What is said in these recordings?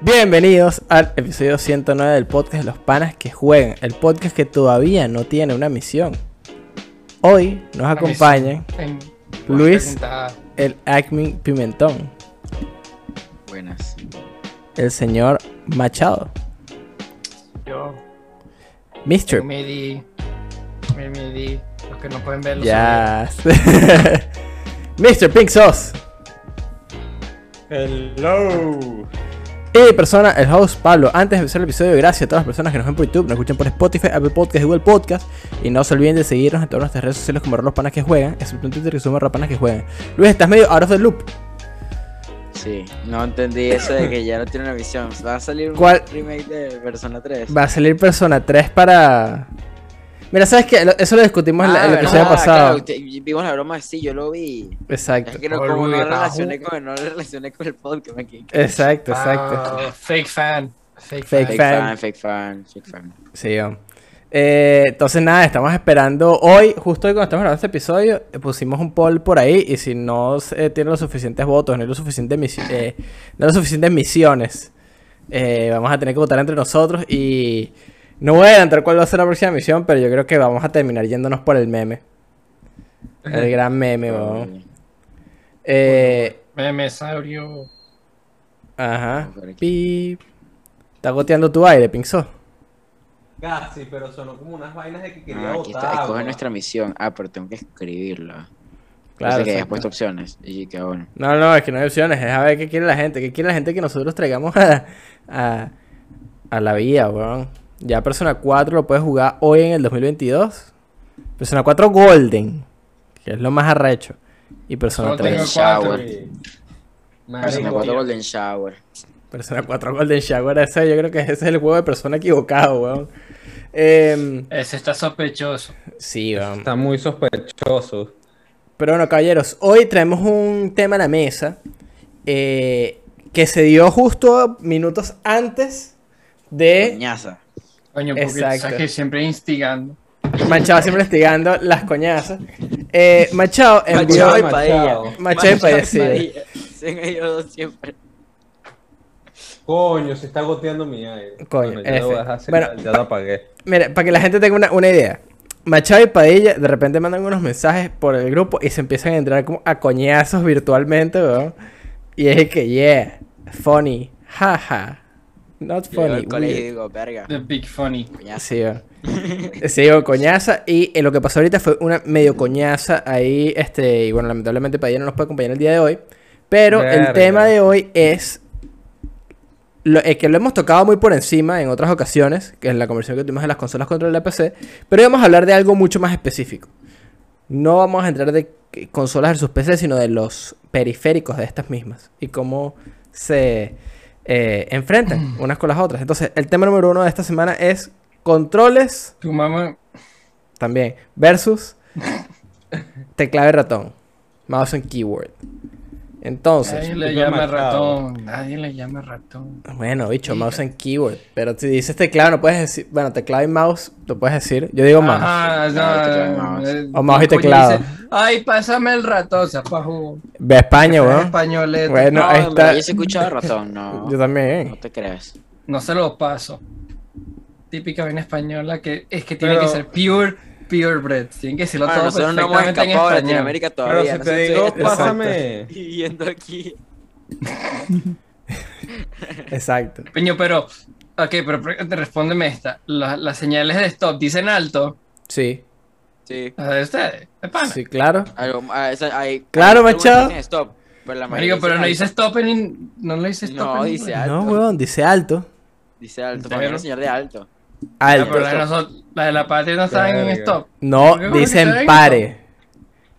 Bienvenidos al episodio 109 del podcast de los panas que juegan, el podcast que todavía no tiene una misión. Hoy nos acompañan Luis. el Acme Pimentón, Buenas. el señor Machado, Yo Mr. me di. Me di. Los que no pueden verlo. Ya. Mr. Pink Sauce. Hello. Y persona, el host Pablo. Antes de empezar el episodio, gracias a todas las personas que nos ven por YouTube, nos escuchan por Spotify, Apple Podcast y Google Podcast. Y no se olviden de seguirnos en todas nuestras redes sociales como los panas que juegan. Es un Twitter que suma arroba panas que juegan. Luis, estás medio out of the loop. Sí, no entendí eso de que ya no tiene una visión. Va a salir un ¿Cuál? remake de Persona 3. Va a salir Persona 3 para. Mira, ¿sabes qué? Eso lo discutimos en el Ah, episodio verdad, pasado. claro, vimos la broma, sí, yo lo vi. Exacto. Es que no, como no relacioné con, no relacioné con el podcast. Exacto, Ah, exacto. fake fan. Fake, Fake Fake fan. fan, fake fan, fake fan. Sí, vamos. Eh, entonces nada, estamos esperando hoy, justo hoy cuando estamos grabando este episodio, eh, pusimos un poll por ahí y si no eh, tiene los suficientes votos, no hay, los suficientes misi- eh, no hay las suficientes misiones, eh, vamos a tener que votar entre nosotros y no voy a adelantar cuál va a ser la próxima misión, pero yo creo que vamos a terminar yéndonos por el meme. El gran meme, weón. Eh, Memesaurio. ajá. Pip. Está goteando tu aire, Pinxo. Casi, pero sonó como unas vainas de que quería Ah, aquí botar. está, escoge nuestra misión. Ah, pero tengo que escribirla. Claro, que hayas puesto opciones. Y que bueno. No, no, es que no hay opciones, es a ver qué quiere la gente, qué quiere la gente que nosotros traigamos a, a, a la vida, weón. Ya Persona 4 lo puedes jugar hoy en el 2022. Persona 4 Golden, que es lo más arrecho. Y Persona Solo 3. tengo Shower. Persona Marico, 4 tío. Golden Shower. Persona 4 Golden Shower, ese yo creo que ese es el juego de persona equivocado, weón. Em, Ese está sospechoso. sí, weón. Está muy sospechoso. Pero bueno, caballeros, hoy traemos un tema a la mesa eh, que se dio justo minutos antes de Coñaza. Coño, porque Exacto. sabes que siempre instigando. Machado siempre investigando las coñazas. Eh, Machado envió. Machado y Machado. Padilla. Machado y Padilla, sí. Ellos dos siempre. Coño, se está goteando mi aire. Coño, Bueno, en ya lo voy a efecto. dejar así, Bueno, ya lo apagué. Mira, para que la gente tenga una, una idea. Machado y Padilla de repente mandan unos mensajes por el grupo y se empiezan a entrar como a coñazos virtualmente, weón. Y es que, yeah, funny, jaja, not Yo funny. al colegio y weird. digo, verga. The Big Funny. Coñazo. Sí. Sí, coñaza. Y eh, lo que pasó ahorita fue una medio coñaza ahí, este, y bueno, lamentablemente Padilla no nos puede acompañar el día de hoy. Pero el tema de hoy es lo, eh, que lo hemos tocado muy por encima en otras ocasiones, que es la conversión que tuvimos de las consolas contra la PC, pero hoy vamos a hablar de algo mucho más específico. No vamos a entrar de consolas versus PC, sino de los periféricos de estas mismas y cómo se eh, enfrentan unas con las otras. Entonces, el tema número uno de esta semana es controles Tu mamá. también versus teclado y ratón, mouse and keyboard. Entonces, Nadie le llama ratón. Nadie le llama ratón. Bueno, bicho, mouse and keyboard. Pero si dices teclado, no puedes decir. Bueno, teclado y mouse, lo puedes decir. Yo digo mouse. Teclado y no, mouse. eh, O mouse y teclado. dice, Ay, pásame el ratón, zapajo. Ve a España, Es weón. españolete. Bueno, No, ahí en está. yo se escuchaba ratón, no. Yo también. No te creas. No se lo paso. Típica vaina española que es que tiene Pero- que ser pure, pure bread. Tienen que decirlo Bueno, todo nosotros no hemos escapado de. Latinoamérica Pero todavía. si no te digo, pásame. viviendo aquí. Exacto. Peño, pero. Ok, pero respóndeme esta. La- las señales de stop dicen alto. Sí. Sí. ¿La de ustedes? ¿De pana? Sí, claro. Algo, ah, esa- hay, Claro, Machado. Stop. Pero la Marico, pero no dice stop en. No le dice stop No, en dice alto. No, weón, dice alto. Dice alto. ¿En Para mí serio? es señor de alto. Ya, Alto. pero la de, nosotros- la de la patria no saben en stop. No, ¿Por qué? ¿Por qué dicen pare.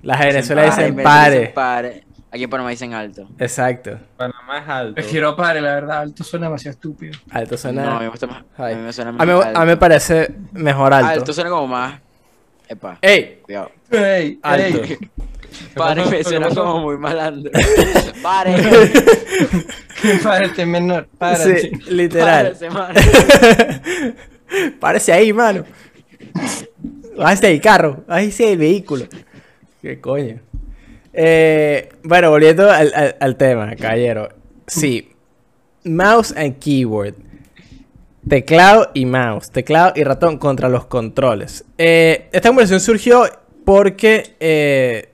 Las de Venezuela dicen pare. Aquí en Panamá dicen alto. Exacto. Panamá es alto. Prefiero pare, la verdad. Alto suena demasiado estúpido. Alto No, a suena. mí me gusta más. A mí me suena A más. mí, a mí me parece mejor alto. Alto suena como más. Epa, ¡Ey! cuidado. Ey, Alto. ey. Pare me ¿Qué suena como muy malandro. Pare. Párate, menor. Párate. Sí, literal. Párese, mano. Párese ahí, mano. Bájese del carro. Bájese del vehículo. ¿Qué coño? Eh, bueno, volviendo al, al- al tema, caballero. Sí. mouse and keyboard. Teclado y mouse, teclado y ratón contra los controles. Eh, esta conversación surgió porque eh,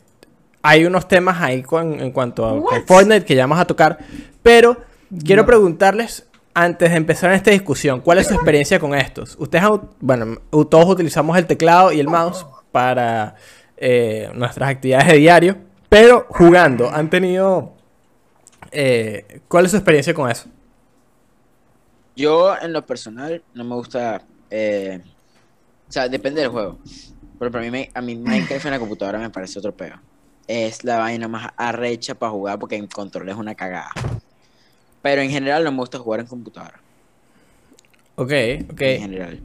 hay unos temas ahí con- en cuanto a Fortnite que ya vamos a tocar. Pero quiero No. preguntarles, antes de empezar esta discusión, ¿cuál es su experiencia con estos? Ustedes, bueno, todos utilizamos el teclado y el mouse para eh, nuestras actividades de diario, pero jugando, ¿han tenido... eh, ¿Cuál es su experiencia con eso? Yo, en lo personal, no me gusta. eh, o sea, depende del juego. Pero para mí, me- a mí Minecraft en la computadora me parece otro peo. Es la vaina más arrecha para jugar porque en control es una cagada. Pero en general no me gusta jugar en computadora. Ok, ok. En general.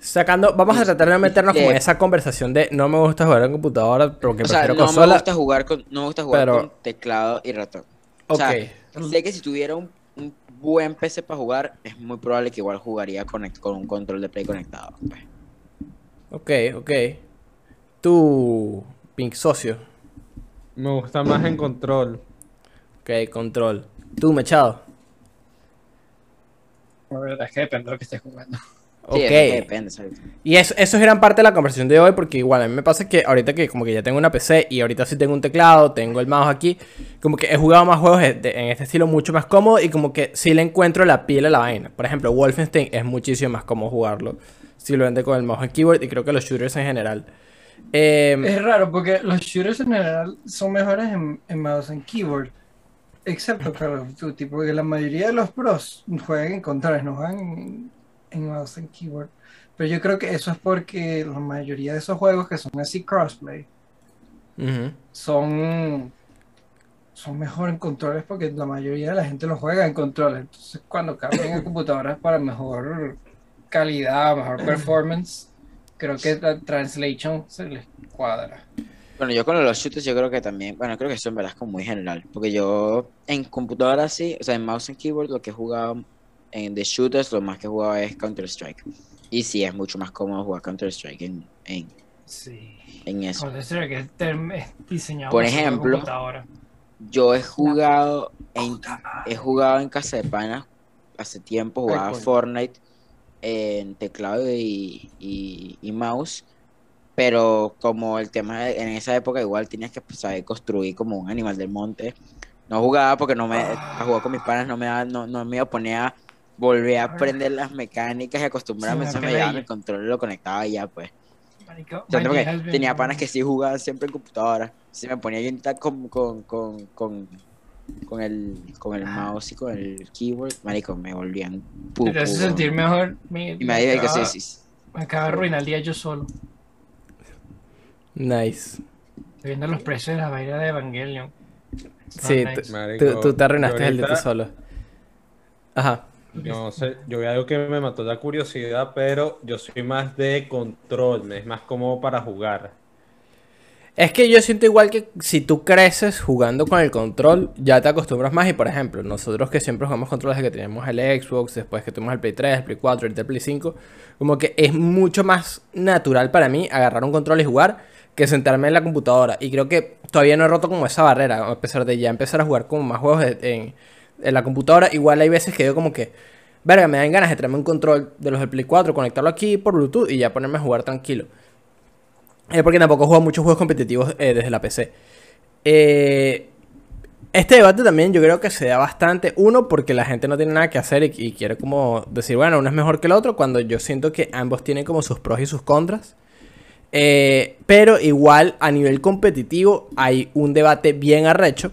Sacando, vamos a tratar de meternos como en Eh, esa conversación de no me gusta jugar en computadora porque O sea, prefiero no me consola. gusta jugar con, no me gusta jugar pero- con teclado y ratón. O Ok, sea, sé que si tuviera un, un buen PC para jugar, es muy probable que igual jugaría conect- con un control de play conectado. pues. ok, ok. Tu Pink Socio. Me gusta más en control. Ok, control. Tú, verdad es que depende de lo que estés jugando. Ok. Sí, es que depende. Y eso, eso es gran parte de la conversación de hoy porque igual a mí me pasa que ahorita que como que ya tengo una PC y ahorita sí tengo un teclado, tengo el mouse aquí, como que he jugado más juegos de- en este estilo mucho más cómodo y como que sí le encuentro la piel a la vaina. Por ejemplo, Wolfenstein es muchísimo más cómodo jugarlo si lo vende con el mouse and keyboard y creo que los shooters en general. Eh, Es raro porque los shooters en general son mejores en, en mouse and keyboard. Excepto Call of Duty, porque la mayoría de los pros juegan en controles, no juegan en, en mouse and keyboard. Pero yo creo que eso es porque la mayoría de esos juegos que son así crossplay son, son mejor en controles porque la mayoría de la gente los juega en controles. Entonces cuando cambian a computadoras para mejor calidad, mejor performance, creo que la translation se les cuadra. Bueno, yo con los shooters yo creo que también, bueno, creo que eso en verdad es como muy general, porque yo en computadora sí, o sea, en mouse and keyboard lo que he jugado en de shooters, lo más que he jugado es Counter Strike. Y sí, es mucho más cómodo jugar Counter Strike en, en, Sí. en eso. Counter Strike es, term- es diseñado Por ejemplo, computadora. Yo he jugado en, he jugado en casa de panas hace tiempo, jugaba. Fortnite en teclado y, y- y mouse, pero como el tema en esa época igual tenías que pues, saber construir como un animal del monte. No jugaba porque no me, a jugar con mis panas no me daba- no, no me iba a poner a volver a aprender las mecánicas y acostumbrarme, Sí, me llevaba pelea. mi control lo conectaba y ya pues. Marico, tenía panas que sí jugaban siempre en computadora. Si me ponía tal con, con, con, con, con el, con el mouse y con el keyboard, marico, me volvían pupu. Te hace sentir mejor. Me, Y me dije que sí, acaba- sí. me acaba de arruinar el día yo solo. Nice. Viendo los precios de la vaina de Evangelion. Sí, nice. tú, Marico, tú- tú te arruinaste el de tú solo. Ajá. No sé, yo vi algo que me mató la curiosidad, pero yo soy más de control, me es más cómodo para jugar. Es que yo siento igual que si tú creces jugando con el control, ya te acostumbras más. Y por ejemplo, nosotros que siempre jugamos controles desde que teníamos el Xbox, después que tuvimos el Play 3, el Play 4, el Play 5, como que es mucho más natural para mí agarrar un control y jugar que sentarme en la computadora. Y creo que todavía no he roto como esa barrera, a pesar de ya empezar a jugar como más juegos en la computadora. Igual hay veces que yo como que, verga, me dan ganas de traerme un control de los del Play 4, conectarlo aquí por Bluetooth y ya ponerme a jugar tranquilo. Eh, porque tampoco juego muchos juegos competitivos eh, desde la PC. Eh, este debate también yo creo que se da bastante. Uno, porque la gente no tiene nada que hacer y, y quiere como decir, bueno, uno es mejor que el otro, cuando yo siento que ambos tienen como sus pros y sus contras. Pero igual a nivel competitivo hay un debate bien arrecho.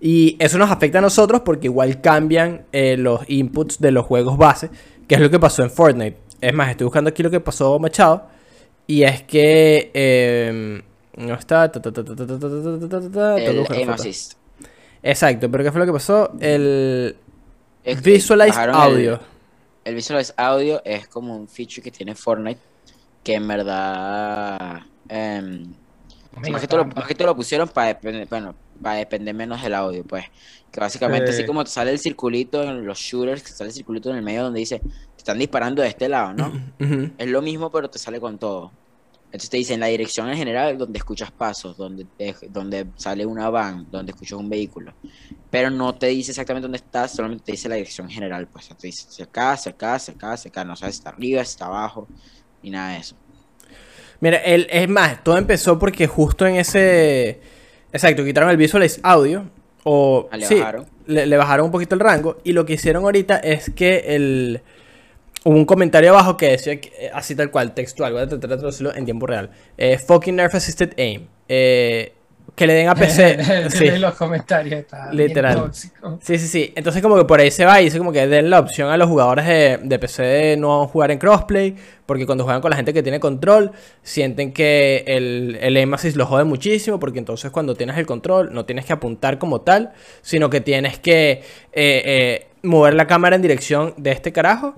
Y eso nos afecta a nosotros porque igual cambian los inputs de los juegos base, que es lo que pasó en Fortnite. Es más, estoy buscando aquí lo que pasó Machado. Y es que... No está... Exacto, pero ¿qué fue lo que pasó? El... Visualize Audio. El, el Visualize Audio es como un feature que tiene Fortnite que en verdad. Amigo, más, que todo lo, trampa. más que todo lo pusieron para depender, bueno, para depender menos del audio, pues. Que básicamente, así Eh. como te sale el circulito en los shooters, que sale el circulito en el medio donde dice, te están disparando de este lado, ¿no? Es lo mismo, pero te sale con todo. Entonces te dicen la dirección en general donde escuchas pasos, donde, te- donde sale una van, donde escuchas un vehículo. Pero no te dice exactamente dónde estás, solamente te dice la dirección general. Pues te dice hacia acá, hacia acá, hacia acá, hacia acá. No sabes si está arriba, si está abajo, ni nada de eso. Mira, el, es más, todo empezó porque justo en ese. Exacto, quitaron el Visualize Audio. O. Ah, le sí, bajaron. Le, le bajaron un poquito el rango. Y lo que hicieron ahorita es que el. Hubo un comentario abajo que decía, que, eh, así tal cual, textual, voy a tratar de traducirlo en tiempo real. Eh, fucking Nerf Assisted Aim. Eh, que le den a PC. sí. Los comentarios. Está bien Literal. tóxico. Sí, sí, sí. Entonces como que por ahí se va y dice como que den la opción a los jugadores de, de PC de no jugar en crossplay, porque cuando juegan con la gente que tiene control, sienten que el, el assist lo jode muchísimo, porque entonces cuando tienes el control no tienes que apuntar como tal, sino que tienes que eh, eh, mover la cámara en dirección de este carajo,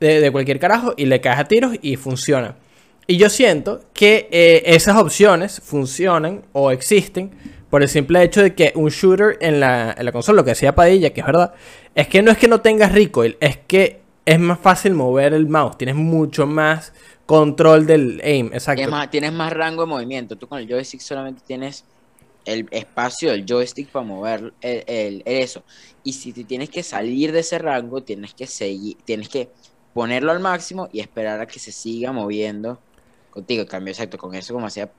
de, de cualquier carajo, y le caes a tiros y funciona. Y yo siento que eh, esas opciones funcionan o existen por el simple hecho de que un shooter en la, en la consola, lo que decía Padilla, que es verdad, es que no es que no tengas recoil, es que es más fácil mover el mouse, tienes mucho más control del aim, exacto. Tienes más, rango de movimiento. Tú con el joystick solamente tienes el espacio del joystick para mover eso. Y si te tienes que salir de ese rango, tienes que seguir, tienes que ponerlo al máximo y esperar a que se siga moviendo contigo. Cambio, exacto, con eso como hacía.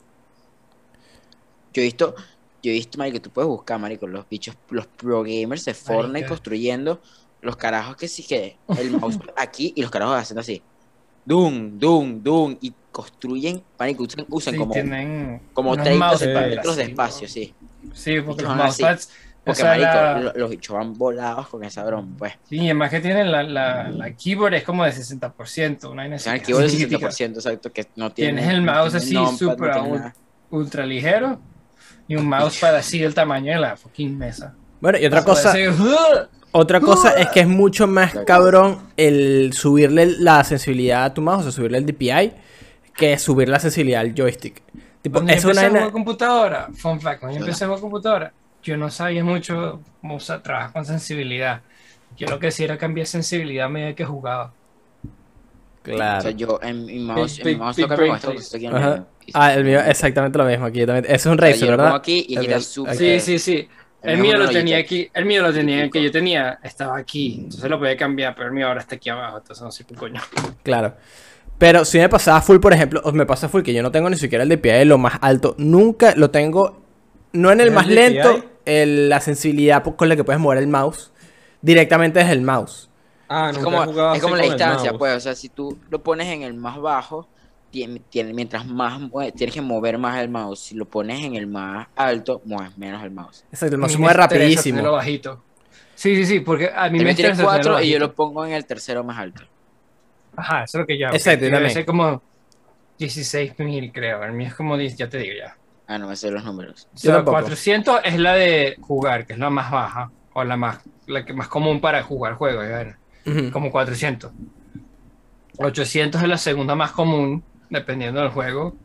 Yo he visto, yo he visto, marico, tú puedes buscar, marico, los bichos, los pro gamers de Fortnite Marica. construyendo los carajos que sí que el mouse aquí y los carajos haciendo así. Dum, dum, dum. Y construyen, marico, usan, usan Sí, como, tienen como unos 30 mouse centímetros de espacio, sí. Sí, porque los mousepads. Porque, marico, la- los bichos van volados con esa broma, pues. Sí, y además que tienen la, la, la keyboard es como de 60%, una O sea, el keyboard del chiquitica, 60%, exacto, que no tiene. Tienes el no mouse tiene así, súper no ultra ligero y un mousepad así del tamaño de la fucking mesa. Bueno, y otra cosa, otra cosa es que es mucho más cabrón el subirle la sensibilidad a tu mouse, o sea, subirle el DPI, que subir la sensibilidad al joystick. Tipo, Cuando yo es una computadora, fun fact, cuando yo empecé a jugar computadora, yo no sabía mucho cómo usar, trabajar con sensibilidad. Yo lo que hacía era cambiar sensibilidad a medida que jugaba. O Claro. sea, yo en mi mouse, en mi mouse big esto que aquí en. Y- Ah, el mío exactamente lo mismo aquí yo también. Ese es un o sea, Razer, lo ¿verdad? pongo aquí y El gira mío- súper. Sí, sí, sí. El mío lo tenía aquí, el mío lo tenía, el que yo tenía estaba aquí, entonces lo podía cambiar, pero el mío ahora está aquí abajo, entonces no sé qué coño. Claro. Pero si me pasaba full, por ejemplo, o me pasa full que yo no tengo ni siquiera el DPI de lo más alto. Nunca lo tengo, no en el ¿El más DPI? lento, el- la sensibilidad con la que puedes mover el mouse. Directamente desde el mouse. Ah, Es como, es como la distancia, pues. O sea, si tú lo pones en el más bajo, tien- tiene- mientras más tienes que mover más el mouse. Si lo pones en el más alto, mueves menos el mouse. Exacto, el mouse se me mueve rapidísimo. bajito. Sí, sí, sí, porque a mí me tiene 4 y yo lo pongo en el tercero más alto. Ajá, eso es lo que yo hago. Exacto, yo también. como 16.000 creo. El mío es como 10, ya te digo ya. Ah, no me sé los números. O sea, Yo tampoco. 400 es la de jugar, que es la más baja, o la más, la que más común para jugar juegos, ven, Ujú. como 400. 800 es la segunda más común, dependiendo del juego.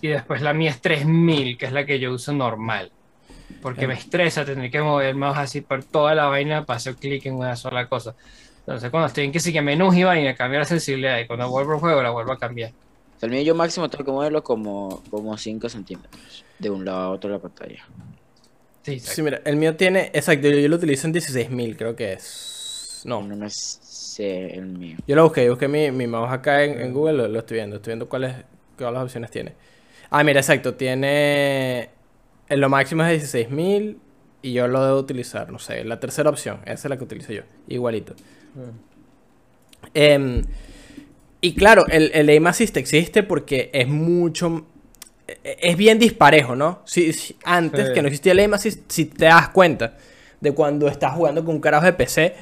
Y después la mía es 3000, que es la que yo uso normal. Porque Bien. me estresa tener que mover el mouse así por toda la vaina para hacer clic en una sola cosa. Entonces, cuando estoy en que sí que menús y vaina, cambia la sensibilidad. Y cuando vuelvo al juego, la vuelvo a cambiar. O sea, el mío yo máximo tengo que moverlo como, como 5 centímetros. De un lado a otro de la pantalla. Sí, Sí, mira, el mío tiene, exacto, yo, yo lo utilizo en 16.000, creo que es. No, No me sé el mío. yo lo busqué, yo busqué mi, mi mouse acá en, en Google, lo, lo estoy viendo, estoy viendo cuáles, cuáles opciones tiene. Ah, mira, exacto, tiene, en lo máximo es 16.000 y yo lo debo utilizar, no sé, la tercera opción, esa es la que utilizo yo, igualito. Em, y claro, el, el aim assist existe porque es mucho. e- Es bien disparejo, ¿no? Si, si- antes Sí. que no existía el aim assist, si te das cuenta de cuando estás jugando con un carajo de PC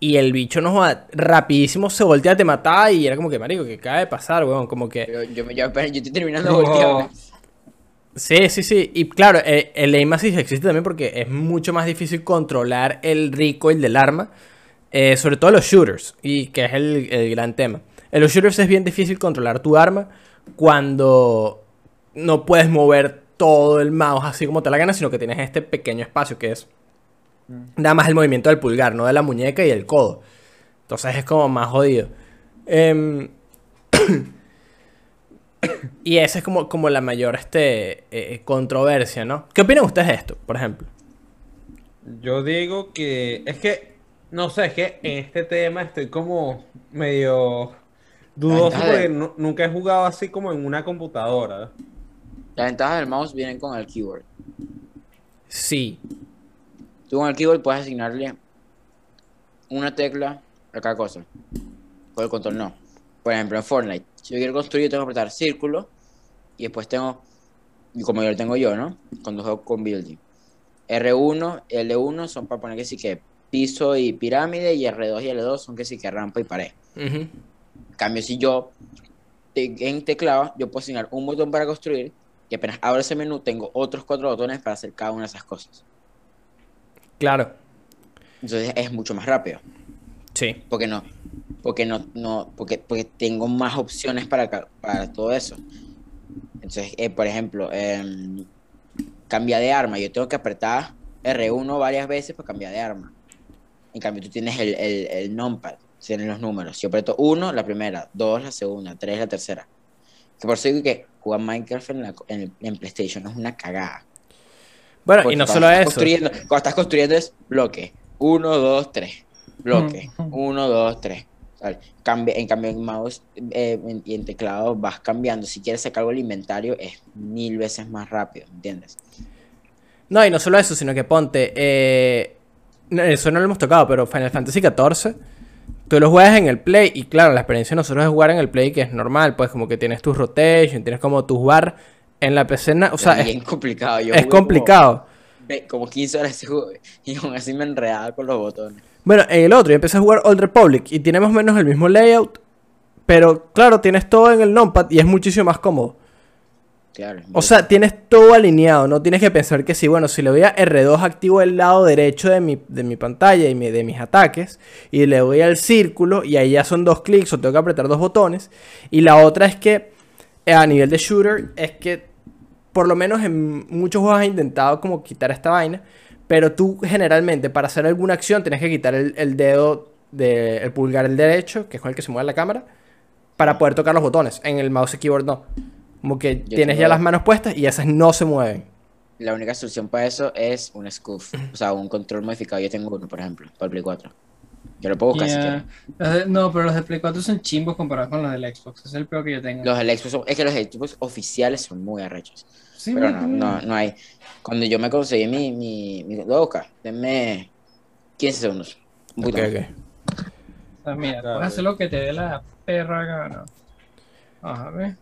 y el bicho no joda, rapidísimo se voltea, te mataba y era como que, marico, que acaba de pasar, weón. Como que. Pero yo, me- yo, apenas- yo estoy terminando de No. voltearme. Sí, sí, sí. Y claro, eh, el aim assist existe también porque es mucho más difícil controlar el recoil del arma. eh, sobre todo los shooters. Y que es el, el gran tema. En los shooters es bien difícil controlar tu arma cuando no puedes mover todo el mouse así como te la gana, sino que tienes este pequeño espacio que es nada más el movimiento del pulgar, no de la muñeca y el codo. Entonces es como más jodido. Em, Y esa es como, como la mayor este, eh, controversia, ¿no? ¿Qué opinan ustedes de esto, por ejemplo? Yo digo que es que, no sé, es que en este tema estoy como medio dudoso de- porque nu- nunca he jugado así como en una computadora. Las ventajas del mouse vienen con el keyboard. Sí. Tú con el keyboard puedes asignarle una tecla a cada cosa. Con el control no. Por ejemplo, en Fortnite, si yo quiero construir, tengo que apretar círculo y después tengo, y como yo lo tengo yo, ¿no? Cuando juego con building. R1, L1 son para poner que sí que piso y pirámide y R2 y L2 son que sí que rampa y pared. Cambio, si yo en teclado, yo puedo asignar un botón para construir y apenas abro ese menú, tengo otros cuatro botones para hacer cada una de esas cosas. Claro. Entonces es mucho más rápido. Sí. Porque no, porque no, no, porque, porque tengo más opciones para, para todo eso. Entonces, eh, por ejemplo, em, cambia de arma. Yo tengo que apretar R1 varias veces para cambiar de arma. En cambio, tú tienes el, el, el numpad, tienen los números. Yo aprieto 1 la primera, 2 la segunda, 3 la tercera. Que por eso digo que jugar Minecraft en, la, en, en PlayStation es una cagada. Bueno, y Porque no cuando solo eso. Construyendo, cuando estás construyendo es bloque. 1, 2, 3. Bloque. Mm. 1, 2, 3. Cambia, en cambio, en mouse eh, y en teclado vas cambiando. Si quieres sacar algo del inventario, es mil veces más rápido, ¿me entiendes? No, y no solo eso, sino que ponte. eh, no, eso no lo hemos tocado, pero Final Fantasy XIV. Tú lo juegas en el Play. Y claro, la experiencia de nosotros es jugar en el Play, que es normal. Pues como que tienes tus rotation, tienes como tus bar. En la PC, o sea, es es, bien complicado. Yo es como complicado. ve- Como, 15 horas y aún así me enredaba con los botones. Bueno, en el otro yo empecé a jugar Old Republic y tiene más o menos el mismo layout. Pero claro, tienes todo en el numpad y es muchísimo más cómodo. Claro. O sea, tienes todo alineado, no tienes que pensar que si, bueno, si le doy a R2 activo el lado derecho de mi, de mi pantalla y mi- de mis ataques, y le doy al círculo, y ahí ya son dos clics o tengo que apretar dos botones. Y la otra es que, eh, a nivel de shooter, es que por lo menos en muchos juegos he intentado como quitar esta vaina, pero tú generalmente para hacer alguna acción tienes que quitar el, el dedo, de, el pulgar el derecho, que es con el que se mueve la cámara, para poder tocar los botones. En el mouse y keyboard no. Como que Yo tienes tengo- ya las manos puestas y esas no se mueven. La única solución para eso es un scoof. O sea, un control modificado. Yo tengo uno, por ejemplo, para el Play 4. Yo lo puedo buscar si quieres. No, pero los de Play 4 son chimbos comparados con los del Xbox. Es el peor que yo tengo. Los del Xbox son- es que los Xbox oficiales son muy arrechos. Sí, Pero no, no, no hay. Cuando yo me conseguí mi, mi, mi loca, denme 15 segundos. Un Ok, poquito más. ok. O sea, mira, puedes hacer lo que te dé la perra gana. Vamos a ver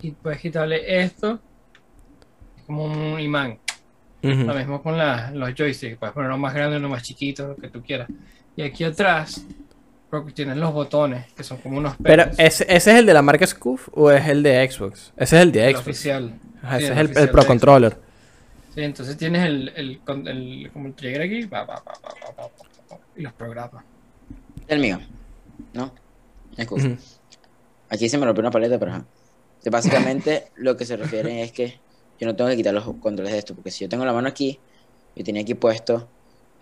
y puedes quitarle esto como un imán. Lo mismo con la, los joysticks, puedes ponerlo más grande, uno más chiquito, lo que tú quieras. Y aquí atrás tienes los botones, que son como unos. Pero, ¿ese, ¿ese, es el de la marca Scoof o es el de Xbox? Ese es el de Xbox. El oficial. Ese es el, Pro Controller. Sí, entonces tienes el, el, el como el trigger aquí, va, va, va, y los programas. El mío, ¿no? Scoof. Aquí se me rompió una paleta, pero ajá. Básicamente lo que se refiere es que yo no tengo que quitar los controles de esto, porque si yo tengo la mano aquí, yo tenía aquí puesto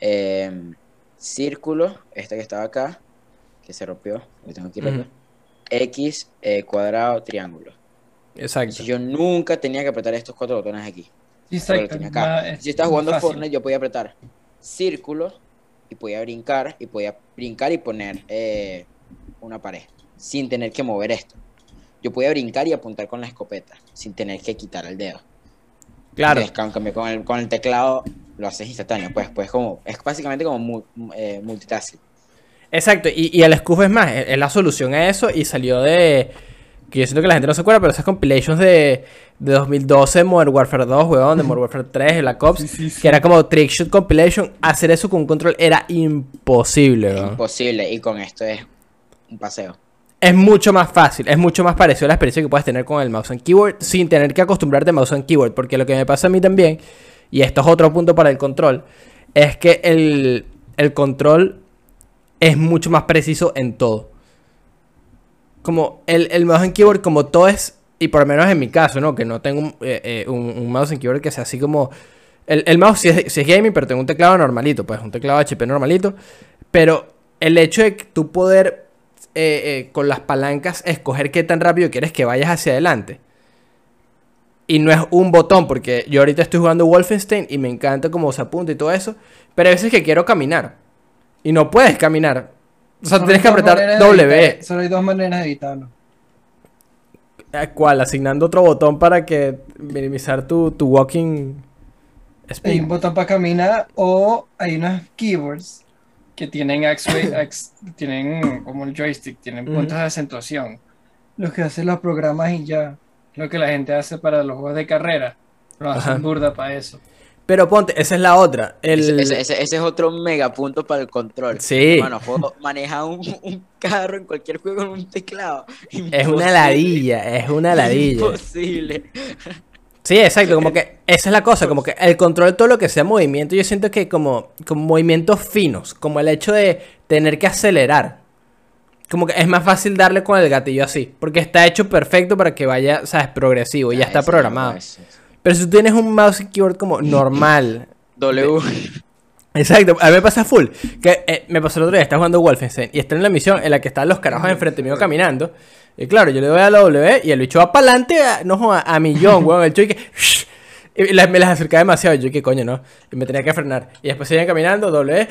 eh, círculo, este que estaba acá, que se rompió, lo tengo aquí X, eh, cuadrado, triángulo. Exacto. Entonces yo nunca tenía que apretar estos cuatro botones aquí. Exacto, acá. es Si estaba jugando fácil. Fortnite, yo podía apretar círculo y podía brincar y podía brincar y poner eh, una pared sin tener que mover esto. Yo podía brincar y apuntar con la escopeta sin tener que quitar el dedo. Claro. Entonces, con el, con el teclado lo haces instantáneo. Pues, pues como, es básicamente como mu- eh, multitasking. Exacto. Y, y el Scoof es más, es, es la solución a eso y salió de... Que yo siento que la gente no se acuerda, pero esas compilations de, de 2012, Modern Warfare 2, weón, de Modern Warfare 3, Black Ops, Sí, sí, sí. que era como Trickshot Compilation, hacer eso con un control era imposible, weón. imposible. Y con esto es un paseo. Es mucho más fácil, es mucho más parecido a la experiencia que puedes tener con el mouse and keyboard sin tener que acostumbrarte a mouse and keyboard. Porque lo que me pasa a mí también, y esto es otro punto para el control, es que el, el control es mucho más preciso en todo. Como el, el mouse and keyboard, como todo es, y por lo menos en mi caso, ¿no? Que no tengo un, eh, eh, un- mouse and keyboard que sea así como... El, el mouse sí es, es gaming, pero tengo un teclado normalito, pues un teclado HP normalito. Pero el hecho de que tú poder eh, eh, con las palancas escoger qué tan rápido quieres que vayas hacia adelante. Y no es un botón, porque yo ahorita estoy jugando Wolfenstein y me encanta cómo se apunta y todo eso. Pero hay veces que quiero caminar. Y no puedes caminar. O sea, Solo tienes que hay apretar W. Solo hay dos maneras de editarlo. Eh, ¿Cuál? Asignando otro botón para que minimizar tu, tu walking Hay speed. un botón para caminar o hay unos keyboards que tienen X-ray- X- tienen como el joystick, tienen Ujú. puntos de acentuación. Lo que hacen los programas y ya. Lo que la gente hace para los juegos de carrera. Lo hacen Ajá. burda para eso. Pero ponte, esa es la otra. El... Ese, ese- es otro mega punto para el control. Sí. Bueno, puedo manejar un, un carro en cualquier juego en un teclado. Es una ladilla, es una ladilla. Imposible. Sí, exacto, como que esa es la cosa, como que el control de todo lo que sea movimiento, yo siento que como, como movimientos finos, como el hecho de tener que acelerar. Como que es más fácil darle con el gatillo así, porque está hecho perfecto para que vaya, sabes, progresivo, y ya Ah, está programado. Pero si tú tienes un mouse y keyboard como normal, W. Exacto, a mí me pasa full. Que eh, me pasó el otro día, estaba jugando Wolfenstein y está en la misión en la que están los carajos enfrente mío caminando. Y claro, yo le doy a la W y el bicho va para adelante, a, no joda, a millón, weón. El chico que. Y la- me las acercaba demasiado. Y yo, que coño, no. Y me tenía que frenar. Y después seguían caminando, W.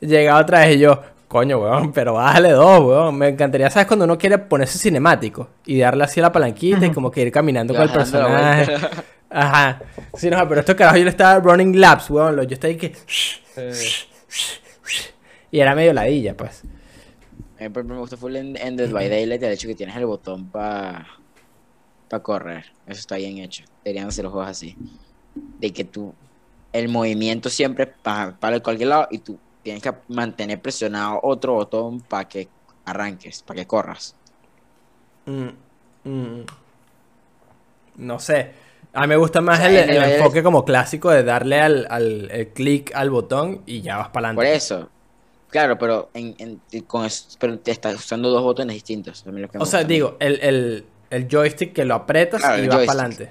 y Llegaba otra vez y yo, coño, weón, pero bájale dos, weón. Me encantaría, ¿sabes? Cuando uno quiere ponerse cinemático y darle así a la palanquita y como que ir caminando con el personaje. Ajá. Sí, no, pero estos carajos yo le estaba running laps, weón. Yo estaba ahí que. Sí. Y era medio ladilla, pues. A mí por ejemplo, me gusta full en, en Dead by Daylight el hecho que tienes el botón para correr. Eso está bien hecho. Deberían hacer los juegos así. De que tú, el movimiento siempre para, para cualquier lado y tú tienes que mantener presionado otro botón para que arranques, para que corras. Mm, mm. No sé. A mí me gusta más O sea, el, en el el- enfoque como clásico de darle al, al el clic al botón y ya vas para Por adelante. eso. Claro, pero en, en- con pero te estás usando dos botones distintos. lo que O sea, digo, el, el, el joystick que lo aprietas Claro, y vas para adelante.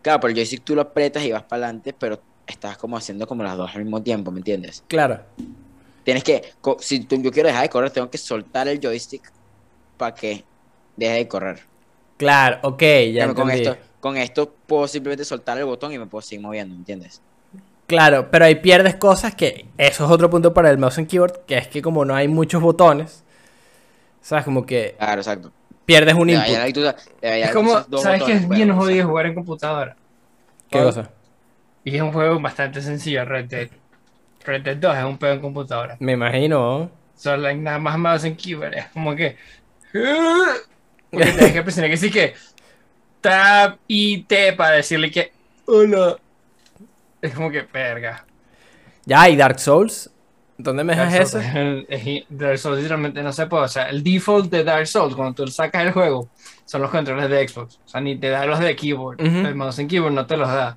Claro, pero el joystick tú lo apretas y vas para adelante, pero estás como haciendo como las dos al mismo tiempo, ¿me entiendes? Claro. Tienes que, si tú- yo quiero dejar de correr, tengo que soltar el joystick para que deje de correr. Claro, ok, ya Pero con entendí. esto, con esto puedo simplemente soltar el botón y me puedo seguir moviendo, ¿me entiendes? Claro, pero ahí pierdes cosas que eso es otro punto para el mouse and keyboard, que es que como no hay muchos botones, sabes, como que Claro, exacto. pierdes un input. haber tú- debería Es como, ¿sabes que botones, es pues, bien o sea, jodido jugar en computadora? ¿Qué cosa? Y es un juego bastante sencillo, Red Dead. Red Dead 2 es un juego en computadora. Me imagino. Solo hay nada más mouse en keyboard. Es como que. Porque tienes que presionar que sí que. Tab y T para decirle que. Hola. Es como que, verga. Ya, y Dark Souls. ¿Dónde me dejas Dark eso? Souls, es- es- Dark Souls literalmente no se puede. O sea, el default de Dark Souls, cuando tú sacas el juego, son los controles de Xbox. O sea, ni te da los de keyboard. El mouse en keyboard no te los da.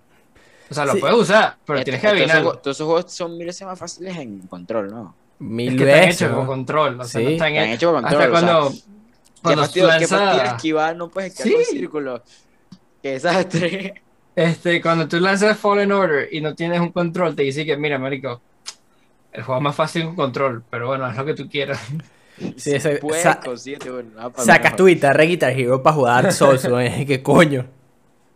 O sea, lo Sí. puedes usar, pero Estos- tienes que estos adivinarlo. juegos- Todos esos juegos son mil veces más fáciles en control, ¿no? Mil Es que están veces. hechos ¿no? con control. O sea, Sí. no están, Están hechos. hechos con control. Hasta o sea, cuando. ¿Qué Cuando fastidio, lanzas- esquivar? No puedes esquivar Sí. con círculos. Qué desastre. Este, cuando tú lanzas Fallen Order y no tienes un control, te dice que, mira, marico, el juego es más fácil con control, pero bueno, haz lo que tú quieras. Sí, ese- Puedes, sa- para Sacas tu guitarra Guitar Hero para jugar Souls, güey. ¿Qué coño?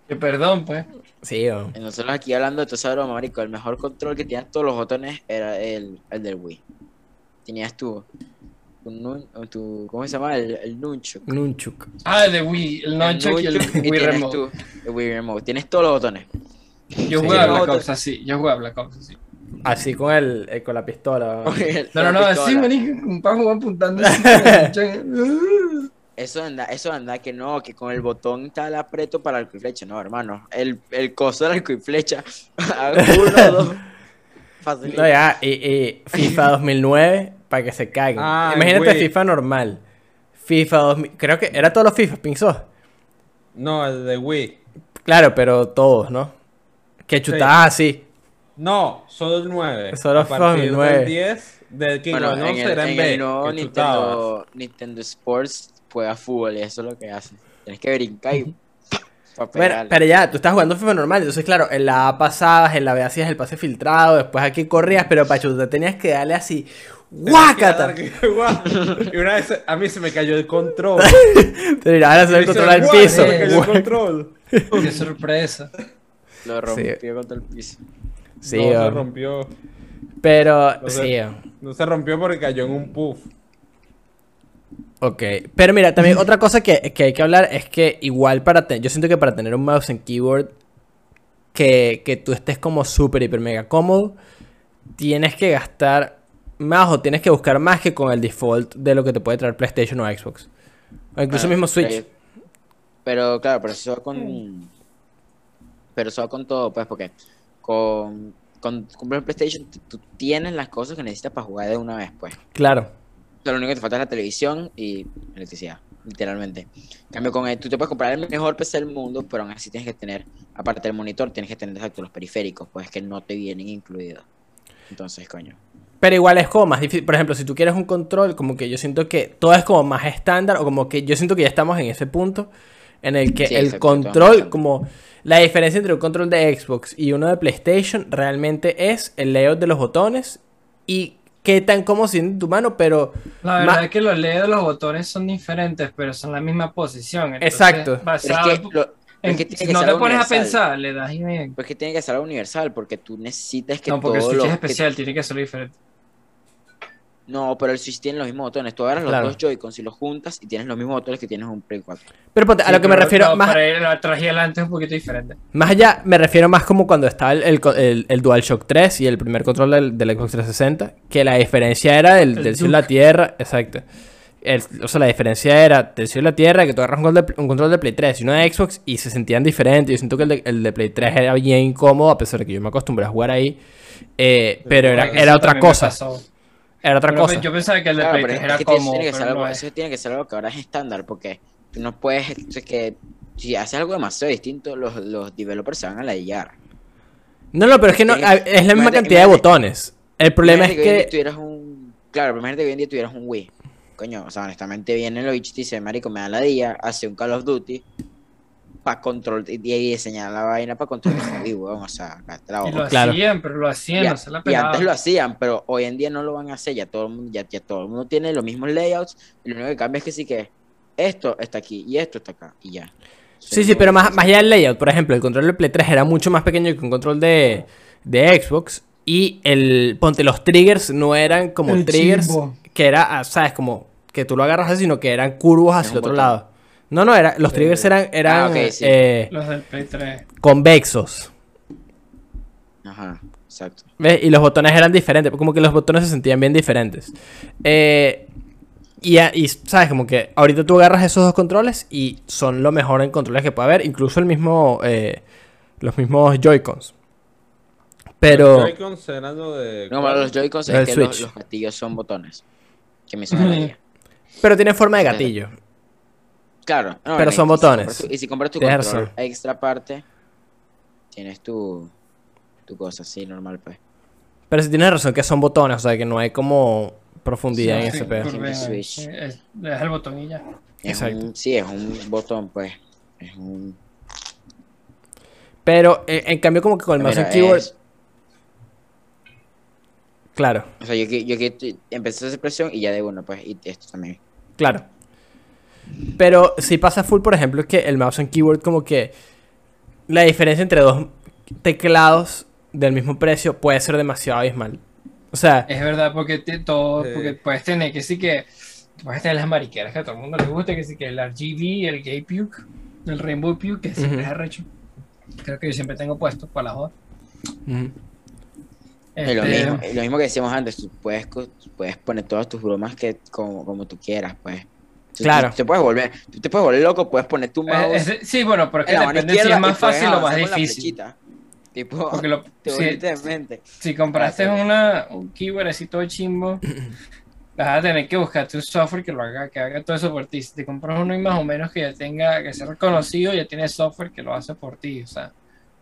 Que perdón, pues. Sí. Y Nosotros aquí hablando de todo esa broma, marico, el mejor control que tenías todos los botones era el, el del Wii. Tenías tu, nun- tu- ¿cómo se llama? El, el Nunchuk. Nunchuk. Ah, el de Wii, el Nunchuk y el Nunchuk, y Wii tienes Remote. tu- el Wii Remote. Tienes todos los botones. Yo Sí. jugué a Black Ops así, yo jugué a Black Ops así. Así con el, eh, con la pistola. No, no, no, así, pistola. marico, para jugar apuntando. Eso anda, eso anda que no, que con el botón está el aprieto para el arco y flecha. No, hermano. El, el coso del arco y flecha. Uno, dos. Facilito. No, ya, y, y FIFA 2009 para que se caguen. Imagínate. FIFA normal. FIFA 2000, creo que era todos los FIFA, Pinzó. No, el de Wii. Claro, pero todos, ¿no? Que chutabas así. No, solo el 9. Solo el del 10, del que Bueno, ganó en el, en en B. el nuevo. Nintendo, Nintendo Sports juega fútbol y eso es lo que hace. Tienes que brincar y Bueno, pero ya, tú estás jugando FIFA normal, entonces claro, en la A pasabas, en la B hacías el pase filtrado, después aquí corrías, pero para chutar tenías que darle así ¡Guácata! Y una vez a mí se me cayó el control. Te dirás a hacer el Dice, control al "Guau, piso. Se me cayó el control. Qué sorpresa. Lo rompió contra el piso. Sí, no, se rompió. pero No sí. oh. No se rompió porque cayó en un puff. Ok, pero mira, también otra cosa que, que hay que hablar es que igual para tener, yo siento que para tener un mouse en keyboard que, que tú estés como súper, hiper, mega cómodo, tienes que gastar más o tienes que buscar más que con el default de lo que te puede traer PlayStation o Xbox. O incluso Bueno, mismo Switch. Pero claro, pero eso va con. Pero eso va con todo, pues, porque con, con, con PlayStation tú tienes las cosas que necesitas para jugar de una vez, pues. Claro. O sea, lo único que te falta es la televisión y electricidad, literalmente. En cambio, con el, tú te puedes comprar el mejor PC del mundo, pero aún así tienes que tener, aparte del monitor, tienes que tener exacto los periféricos, pues que no te vienen incluidos. Entonces, coño. Pero igual es como más difícil. Por ejemplo, si tú quieres un control, como que yo siento que todo es como más estándar, o como que yo siento que ya estamos en ese punto en el que Sí, el control, como la diferencia entre un control de Xbox y uno de PlayStation, realmente es el layout de los botones y qué tan cómodo siente en tu mano, pero La verdad es que los LEDs de los botones son diferentes, pero son la misma posición. entonces, Exacto. Basado es que, lo- en- es que tiene si que no ser te pones a pensar, le das y bien. Pues que tiene que ser algo universal, porque tú necesitas que No, porque el Switch es que- especial, tiene que ser diferente. No, pero el Switch tiene los mismos botones. Tú agarras los dos Joy-Cons y los juntas y tienes los mismos botones que tienes en un Play 4. pero ponte, a lo que me refiero no, más, pero el atrás y adelante es un poquito diferente. más allá, me refiero más como cuando estaba el, el, el- el DualShock 3 y el primer control del, del Xbox 360, que la diferencia era del, El del cielo a la tierra, exacto. El- o sea, la diferencia era del cielo a la tierra, que tú agarras un, control de, un control de Play 3 y uno de Xbox y se sentían diferentes. Yo siento que el de, el de Play 3 era bien incómodo, a pesar de que yo me acostumbré a jugar ahí. eh, pero era, era otra cosa. Era otra Pero cosa. Yo pensaba que el de Claro, Play pero 3 es era que eso cómodo, tiene que pero ser algo, no es. eso tiene que ser algo que ahora es estándar, porque tú no puedes, es que si haces algo demasiado distinto, los, los developers se van a ladillar. No, no, pero es que no, es la misma cantidad de botones. El problema es que... tuvieras un... Claro, imagínate que hoy en día tuvieras un Wii. Coño, o sea, honestamente viene los bichos y dice, marico, me da la día, hace un Call of Duty para control y, y diseñar la vaina para controlar el weón, o sea, Y lo Claro. hacían, pero lo hacían, Y, no a- se la y antes lo hacían, pero hoy en día no lo van a hacer. Ya todo el mundo, ya, ya todo el mundo tiene los mismos layouts. Y lo único que cambia es que sí que esto está aquí y esto está acá. Y ya. Sí, sí, pero más, más allá del layout, por ejemplo, el control de Play 3 era mucho más pequeño que un control de, de Xbox. Y el, ponte, los triggers no eran como El triggers chimbo. que era, ah, sabes, como que tú lo agarras así, sino que eran curvos hacia el otro botón. lado. No, no, era, los triggers eran, eran Ah, sí. eh, Los del Play 3. convexos. Ajá, exacto. ¿Ves? Y los botones eran diferentes, como que los botones se sentían bien diferentes. Eh, y, y, sabes, como que ahorita tú agarras esos dos controles y son lo mejor en controles que puede haber, incluso el mismo, eh, los mismos Joy-Cons. Pero, Los Joy-Cons eran lo de. No, los Joy-Cons es que los, los gatillos son botones. Que me idea. Pero tiene forma de gatillo. Claro. no, Pero son botones. tu- y si compras tu control razón. extra aparte, tienes tu, tu cosa así, normal, pues. Pero si tienes razón que son botones, o sea que no hay como profundidad en Sí, ese sí, Es, le das el botón y ya. Es Exacto. un, sí, es un botón, pues. Es un. Pero eh, en cambio como que con el mouse and keyboard, es- claro, O sea, yo que, yo que empecé a hacer presión y ya de uno, pues, y esto también. claro. Pero si pasa full, por ejemplo, es que el mouse and keyboard como que la diferencia entre dos teclados del mismo precio puede ser demasiado abismal. O sea, Es verdad, porque te- todo, Sí. porque puedes tener que sí que puedes tener las mariqueras que a todo el mundo le gusta, que sí que el RGB, el Gay Puke, el Rainbow Puke, que siempre es arrecho. Creo que yo siempre tengo puesto para la joda. ujú, Y lo, Este, mismo, lo mismo que decíamos antes, tú puedes, puedes poner todas tus bromas que como, como tú quieras, pues. Tú- Claro. Tú, te puedes volver, tú te puedes volver loco, puedes poner tu eh, mouse es- sí, bueno, pero es que depende si es más fácil o más difícil. Tipo, Porque lo, te si, mente. si compraste una, un keyboard así todo chimbo, vas a tener que buscarte un software que lo haga, que haga todo eso por ti. Si te compras uno y más o menos que ya tenga, que sea reconocido, ya tiene software que lo hace por ti. O sea,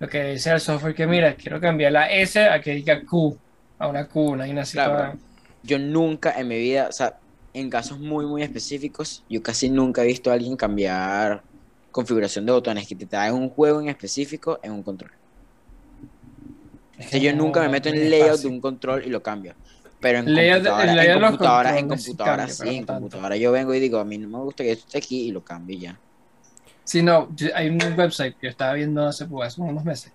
lo que dice el software que mira, quiero cambiar la S a que diga Q, a una Q, una así Claro, Yo nunca en mi vida, o sea, en casos muy, muy específicos, yo casi nunca he visto a alguien cambiar configuración de botones que te traen un juego en específico en un control. Es O que sea, yo no- nunca me meto en layout de un control y lo cambio. Pero en layout- computadora, el en layout de los computadora, en controles sí en no tanto. computadora yo vengo y digo, a mí no me gusta que esto esté aquí y lo cambio ya. Sí, no, yo- hay un website que estaba viendo hace, pues, hace unos meses,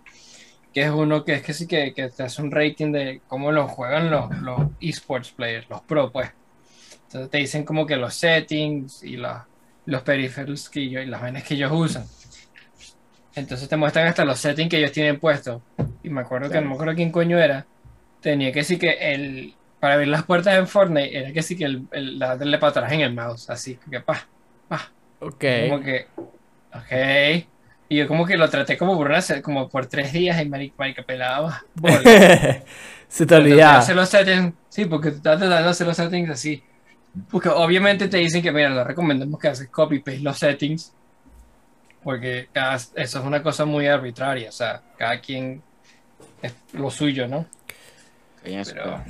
que es uno que es que sí que, que te hace un rating de cómo lo juegan los, los esports players, los pro, pues. Entonces te dicen como que los settings y la- los peripherals que ellos, y las vainas que ellos usan. Entonces te muestran hasta los settings que ellos tienen puestos. Y me acuerdo que Claro. no me acuerdo quién coño era. Tenía que sí que el para abrir las puertas en Fortnite era que sí que el, el darle para atrás en el mouse, así que pa, pa. Ok. Como que, ok. Y yo como que lo traté como por, una, como por tres días y marica, marica pelaba. Se te olvidaba. hacer los settings, sí, porque tú estás tratando de hacer los settings así. Porque obviamente te dicen que, mira, no recomendamos que haces copy paste los settings. Porque cada- eso es una cosa muy arbitraria. O sea, cada quien es lo suyo, ¿no? Pero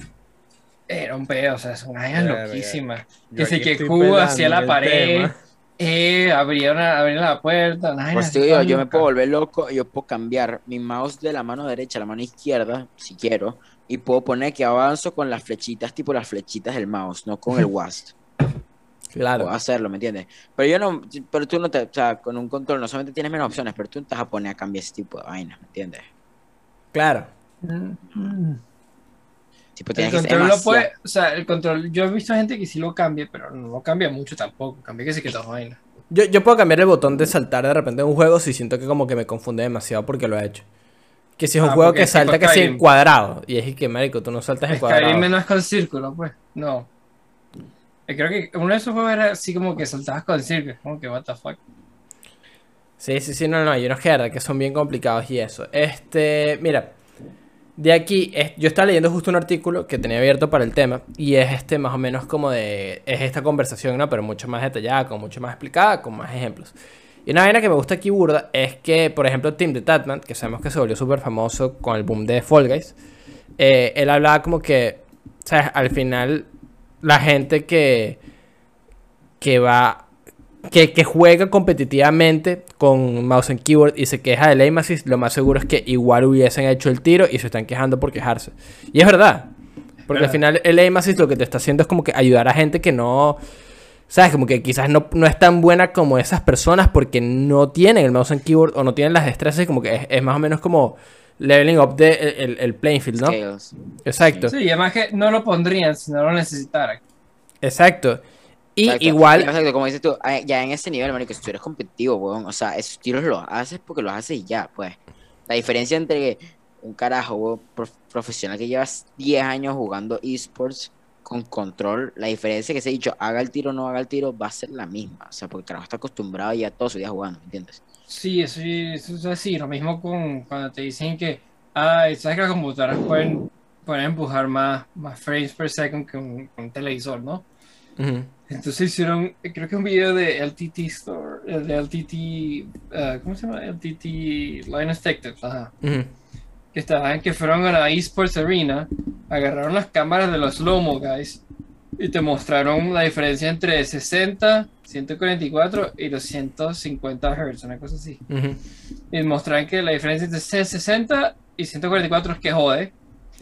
era un pedo, o sea, es una vaina Verga. loquísima. Yo Que aquí que pelando hacia la pared. tema. Eh, abría la puerta. vaina Pues yo me puedo volver loco, yo puedo cambiar mi mouse de la mano derecha a la mano izquierda, si quiero, y puedo poner que avanzo con las flechitas, tipo las flechitas del mouse, no con el WASD. Claro. Puedo hacerlo, ¿me entiendes? Pero yo no, pero tú no te, o sea, con un control no solamente tienes menos opciones, pero tú no te vas a poner a cambiar ese tipo de vainas, ¿me entiendes? Claro. Mm. Tipo, El control lo puede, o sea, el control, yo he visto gente que sí lo cambia, pero no lo cambia mucho tampoco. Cambia que sí que dos vainas. Yo, yo puedo cambiar el botón de saltar de repente en un juego si siento que como que me confunde demasiado porque lo he hecho. Que si es un Ah, juego que salta que sí en cuadrado. Y es que, marico, tú no saltas en cuadrado. Skyrim no es con círculo, pues. No. Eh, Creo que uno de esos juegos era así como que saltabas con círculo. Como que, what the fuck. Sí, sí, sí, no, no, hay unos que, que son bien complicados y eso. Este, mira, de aquí, yo estaba leyendo justo un artículo que tenía abierto para el tema y es este más o menos como de, es esta conversación, ¿no? Pero mucho más detallada, con mucho más explicada, con más ejemplos. Y una vaina que me gusta aquí burda es que, por ejemplo, Tim the Tatman, que sabemos que se volvió súper famoso con el boom de Fall Guys, eh, él hablaba como que, ¿sabes? Al final, la gente que, que va que, que juega competitivamente con mouse and keyboard y se queja del aim assist, lo más seguro es que igual hubiesen hecho el tiro y se están quejando por quejarse. Y es verdad. Porque al final el aim assist lo que te está haciendo es como que ayudar a gente que no... ¿Sabes? Como que quizás no, no es tan buena como esas personas porque no tienen el mouse and keyboard o no tienen las destrezas. y Como que es, es más o menos como leveling up de el, el- el playing field, ¿no? Scales. Exacto. Sí, y además que no lo pondrían si no lo necesitaran. Exacto. Y Exacto. igual... Exacto, como dices tú, ah, ya en ese nivel, marico, si tú eres competitivo, weón, o sea, esos tiros los haces porque los haces y ya, pues. La diferencia entre un carajo, weón, prof- profesional que llevas 10 años jugando esports con control, la diferencia que se ha dicho, haga el tiro o no haga el tiro, va a ser la misma. O sea, porque el carajo está acostumbrado ya todo su día jugando, ¿me entiendes? Sí, eso, eso es así. Lo mismo con cuando te dicen que, ay, sabes que las computadoras pueden, pueden empujar más, más frames per second que un, un televisor, ¿no? Ujú. Entonces hicieron, creo que un video de LTT Store, eh, de LTT, eh, ¿cómo se llama? LTT Linus Tech Tips, ajá. Ujú. Que estaban, que fueron a la eSports Arena, agarraron las cámaras de los Lomo Guys y te mostraron la diferencia entre 60, 144 y los 150 Hz, una cosa así. Ujú. Y mostraron que la diferencia entre 60 y 144 es que jode,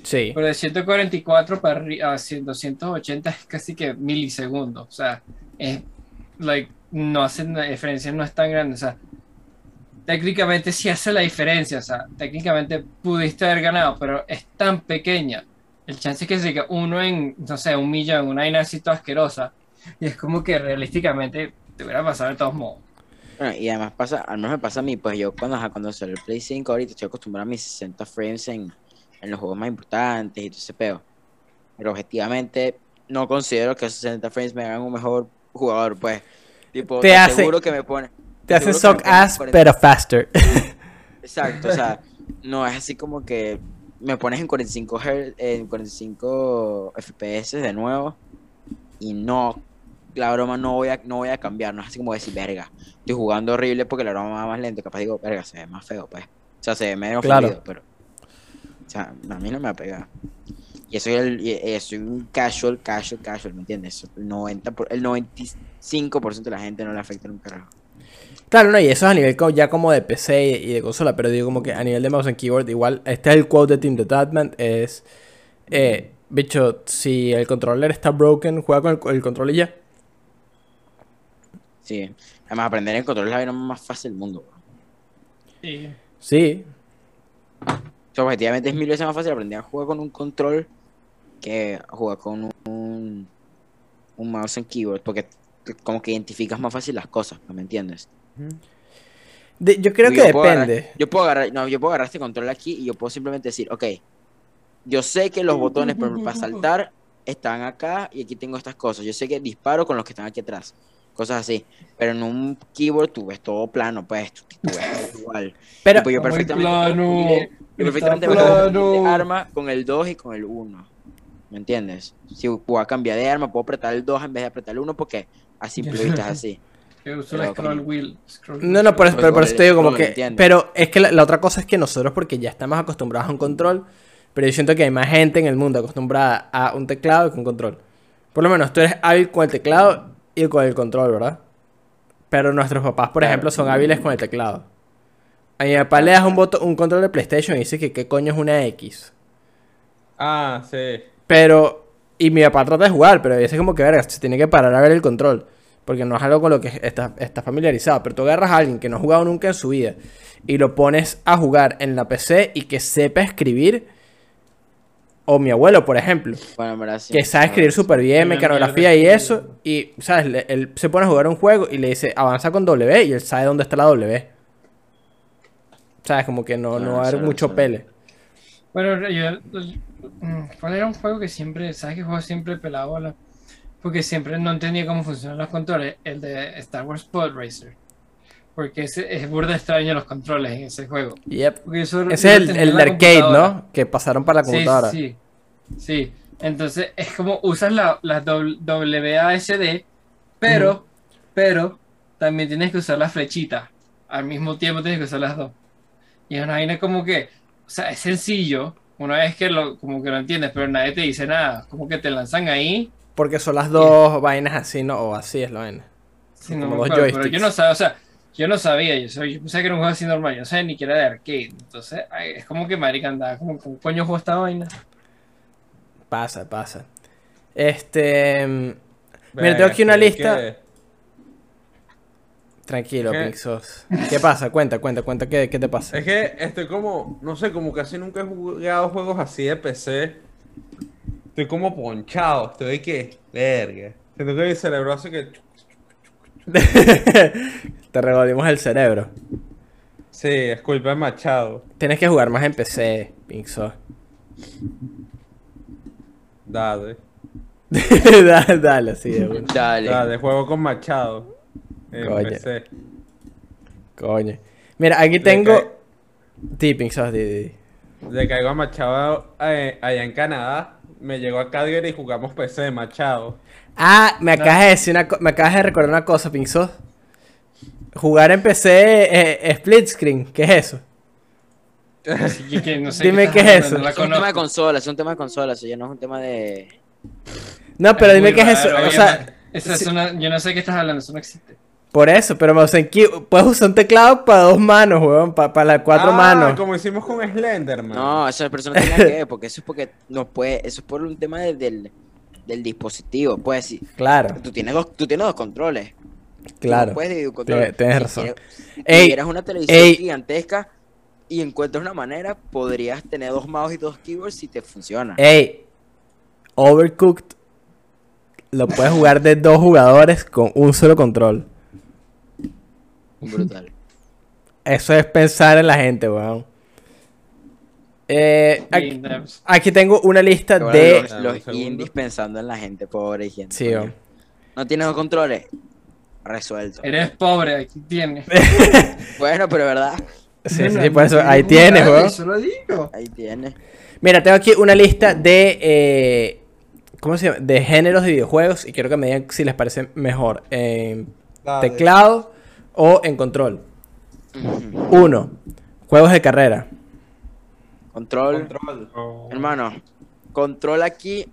Sí. pero de 144 para a 100, 280 es casi que milisegundos. O sea, es, like, no hacen la diferencia, no es tan grande. O sea, técnicamente sí hace la diferencia. O sea, técnicamente pudiste haber ganado, pero es tan pequeña. El chance es que se uno en, no sé, un millón, una toda asquerosa. Y es como que realísticamente te hubiera pasado de todos modos. Bueno, y además pasa, al menos me pasa a mí, pues yo cuando, cuando salió el Play 5 ahorita estoy acostumbrado a mis 60 frames en, en los juegos más importantes y todo ese peo. Pero objetivamente no considero que esos 60 frames me hagan un mejor jugador, pues. Tipo, Te te hace- aseguro que me pone. Te que me pones ass, 40 pero faster. Exacto, o sea, no es así como que me pones en 45 Hz, en 45 FPS de nuevo y no, la broma no voy a, no voy a cambiar, no es así como decir, verga, estoy jugando horrible porque la broma va más lento, capaz digo, verga, se ve más feo, pues. O sea, se ve menos Claro. fluido, pero, o sea, a mí no me va a pegar. Y soy el, y- soy un casual, casual, casual, ¿me entiendes? El 90, por- el 95% de la gente no le afecta un carajo. Claro, no, y eso es a nivel co- ya como de PC y, de consola, pero digo como que a nivel de mouse and keyboard, igual, este es el quote de Tim the Tatman, es, eh, Bicho, si el controller está broken, juega con el, el control y ya. Sí. Además, aprender en control es la vaina más fácil del mundo. bro. Sí. Sí. Sea, objetivamente es mil veces más fácil aprender a jugar con un control que jugar con un, un mouse and keyboard. Porque como que identificas más fácil las cosas, ¿no me entiendes? De- yo creo Yo que puedo agarrar- depende. yo puedo agarrar, no, yo puedo agarrar este control aquí y yo puedo simplemente decir, ok, yo sé que los botones para saltar están acá y aquí tengo estas cosas. Yo sé que disparo con los que están aquí atrás. Cosas así. Pero en un keyboard tú ves todo plano, pues tú, tú ves todo igual. Pero, Tipo, yo perfectamente plano, está perfectamente puedo cambiar de arma con el 2 y con el 1. ¿Me entiendes? Si puedo cambiar de arma, puedo apretar el 2 en vez de apretar el 1 porque a simple vista es así. Que uso Pero scroll wheel. scroll No, no, por eso, scroll pero por eso te digo como lo que... entiendo. Pero es que la, la otra cosa es que nosotros, porque ya estamos acostumbrados a un control, pero yo siento que hay más gente en el mundo acostumbrada a un teclado y con control. Por lo menos tú eres hábil con el teclado y con el control, ¿verdad? Pero nuestros papás, por Claro. ejemplo, son hábiles con el teclado. A mi papá le das un, botón, un control de PlayStation y dice que qué coño es una X. Ah, sí. Pero... Y mi papá trata de jugar, pero a veces como que, verga, se tiene que parar a ver el control. Porque no es algo con lo que está, está familiarizado. Pero tú agarras a alguien que no ha jugado nunca en su vida y lo pones a jugar en la PC y que sepa escribir. O mi abuelo, por ejemplo, Bueno, sí. que sabe escribir súper bien, mecanografía y eso. Y, ¿sabes? Él se pone a jugar un juego y le dice, avanza con W y él sabe dónde está la W. ¿Sabes? Como que no, no va a haber solo, mucho pele. Bueno, yo, mm, ¿cuál era un juego que siempre, sabes que juego siempre pelado bola? Porque siempre no entendía cómo funcionan los controles, el de Star Wars Pod Racer. Porque ese, es burda extraño los controles en ese juego. Yep. Ese es el, el la arcade. ¿no? Que pasaron para la computadora. sí, sí. Entonces es como usas la, la WASD, pero, pero también tienes que usar la flechita. Al mismo tiempo tienes que usar las dos. Y es una vaina como que, o sea, es sencillo. Una vez que lo, como que lo entiendes, pero nadie te dice nada. Como que te lanzan ahí. Porque son las dos vainas así, ¿no? O así es la vaina. Sí, no Como pero yo no sabía, o sea, yo no sabía, yo, pensé que era un juego así normal, yo no sabía ni que era de arcade. Entonces, ay, es como que marica andaba, como, como coño juego esta vaina. Pasa, pasa. Este. mm, Mira, tengo aquí una lista. que- Tranquilo, ¿Qué? Pixos. ¿Qué pasa? Cuenta, cuenta, cuenta. ¿Qué, qué te pasa? Es que estoy como, no sé, como casi nunca he jugado juegos así de PC. Estoy como ponchado, estoy que, verga. Siento que mi cerebro hace que... Te revolvimos el cerebro. Sí, es culpa de Machado. Tienes que jugar más en PC, Pixos. Dale, dale, dale, sí. Dale. dale, juego con Machado. En Coño. PC. Coño. Mira, aquí tengo. Sí, Pixos, di, di. Le caigo a Machado eh, allá en Canadá. Me llegó a Calgary y jugamos PC de Machado. Ah, me acabas de decir una co- me acabas de recordar una cosa, Pixos. Jugar en PC eh, split screen, ¿qué es eso? Que, no sé Dime qué es eso. no Es un tema de consolas, es un tema de consolas, ya no es un tema de... No, pero Es dime qué es eso. O sea, esa es sí. una, yo no sé qué estás hablando, eso no existe. Por eso, pero mouse and key- puedes usar un teclado para dos manos, weón, para las cuatro Ah, manos. como hicimos con Slenderman. No, eso no tiene que ver, porque eso es porque no puede, eso es por un tema de- del, del dispositivo, pues sí. Claro, Tú tienes dos, tú tienes dos controles. Claro. no puedes dividir un control. Tienes- tienes Si razón. quieres- Ey, si tuvieras una televisión ey. gigantesca y encuentras una manera, podrías tener dos mouse y dos keyboards si te funciona. Ey, Overcooked lo puedes jugar de dos jugadores con un solo control. Brutal. Eso es pensar en la gente, weón. Eh, aquí, tengo una lista de... los, los un indies pensando en la gente pobre y gente. Sí, weón. No tienes dos controles. Resuelto. Eres pobre, aquí tienes. Bueno, pero verdad. Sí, sí, sí, por eso ahí tienes, weón. Eso lo digo. Ahí tienes. Mira, tengo aquí una lista de... eh, ¿Cómo se llama? De géneros de videojuegos y quiero que me digan si les parece mejor. Dale. teclado o en control. Uno, juegos de carrera. Control. Control. Hermano, control aquí.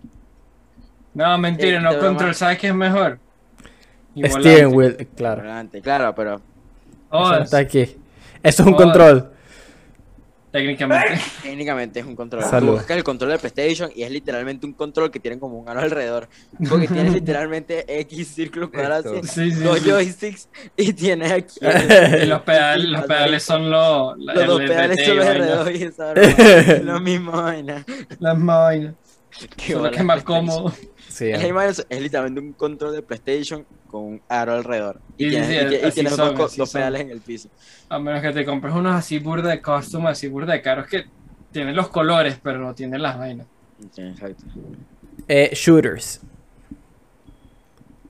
No, mentira, Eh, no control, más. ¿sabes qué es mejor? Y Steering wheel, claro. Claro, pero. Oh, Eso está aquí. Eso es un Oh. control. Técnicamente. Técnicamente es un control. Salud. Tú buscas el control de PlayStation y es literalmente un control que tiene como un aro alrededor. Porque tienes literalmente X círculo cuadrado, Sí, sí, dos sí. joysticks y tienes aquí. Y los pedales, los pedales son los. Los dos pedales son los y vaina. alrededor y esa broma. Es la misma vaina. Qué Solo que es más cómodo. Sí, Es, la misma- es literalmente un control de PlayStation con un aro alrededor. Y Sí, tienes, sí, y y tienes son, dos, dos pedales en el piso. A menos que te compres unos así burda de custom, así burda de caros que tienen los colores, pero no tienen las vainas. Exacto. Eh, shooters.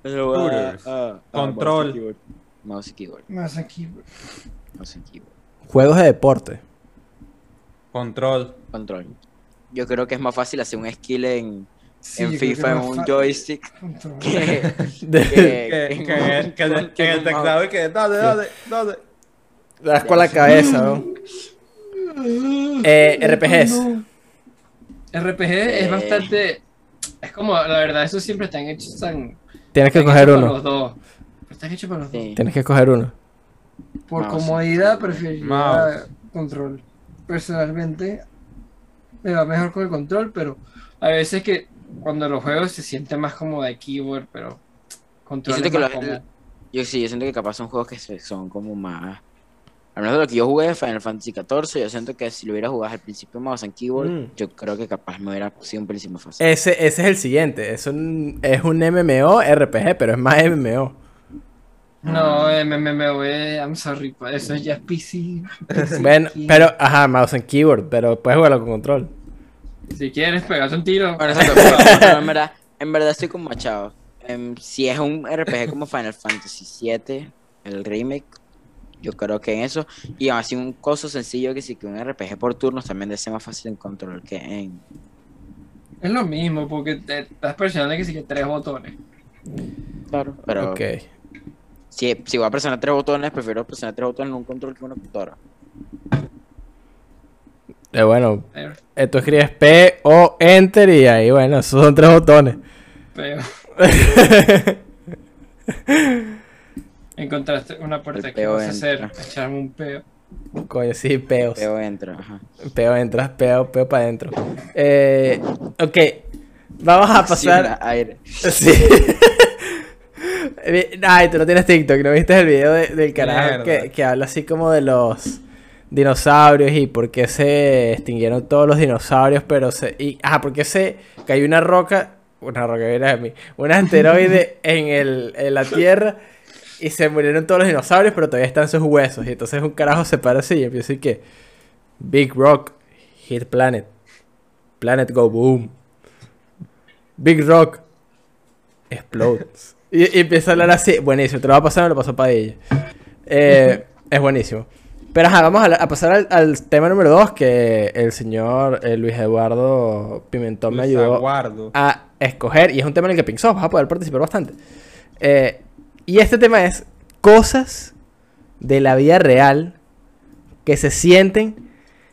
Pero, Shooters. ah, ah, Control. mouse y keyboard. Mouse y keyboard. Mouse y keyboard. Juegos de deporte. Control. Control. Yo creo que es más fácil hacer un skill en, Sí, en FIFA en un joystick que, que, Que, en que, un- que, que, que en el teclado y que dale, dale, dale. Das con la cabeza, ¿no? Eh, RPGs. RPG Eh. es bastante. Es como, la verdad, esos siempre están hechos tan. Tienes que coger uno. los dos. Están hechos para los dos. Tienes que coger uno. Por Mouse. comodidad preferiría control. Personalmente me va mejor con el control, pero hay veces que cuando los juegos se siente más como de keyboard, pero control siento es que más lo-. Yo sí, yo siento que capaz son juegos que se- son como más. Al menos de lo que yo jugué, Final Fantasy XIV, yo siento que si lo hubiera jugado al principio mouse and keyboard, Mm. yo creo que capaz me hubiera sido un pelín más fácil. Ese, ese es el siguiente. Es un, es un MMO RPG, pero es más MMO. No, MMOE, I'm sorry, pa, eso ya es PC. PC Bueno, pero, ajá, mouse and keyboard, pero puedes jugarlo con control. Si quieres, pegate un tiro. Bueno, exacto, pero, pero en, verdad, en verdad estoy como machado. Em, si es un RPG como Final Fantasy VII, el remake, yo creo que en eso. Y así un coso sencillo que sí que un RPG por turnos también debe ser más fácil en control que en. Es lo mismo, porque te estás presionando que sí que tres botones. Claro. Pero Ok. Si, si voy a presionar tres botones, prefiero presionar tres botones en un control que en una computadora. Eh, bueno, Eh, tú escribes P o Enter y ahí, bueno, esos son tres botones. Pero encontraste una puerta que peo vas a hacer, entra. echarme un peo. Coño, sí, peos. Veo entro, ajá. Peo entras, peo, peo para adentro. Eh, ok, vamos a Sí, pasar. aire. Sí. Ay, tú no tienes TikTok, ¿no viste el video de- del carajo que, que habla así como de los dinosaurios y por qué se extinguieron todos los dinosaurios, pero se... Y, ajá, por qué se cayó una roca, una roca, mira a mí, un asteroide en, el, en la Tierra y se murieron todos los dinosaurios, pero todavía están sus huesos. Y entonces un carajo se para así y empieza a decir que Big Rock hit planet. Planet go boom. Big Rock explodes. Y, y empieza a hablar así. Buenísimo, te lo va a pasar, me lo pasó Padilla. Eh, es buenísimo. Pero ajá, vamos a, pasar al, al tema número 2 que el señor eh, Luis Eduardo Pimentón me ayudó a escoger. Y es un tema en el que Pixó vas a poder participar bastante. Eh, y este tema es cosas de la vida real que se sienten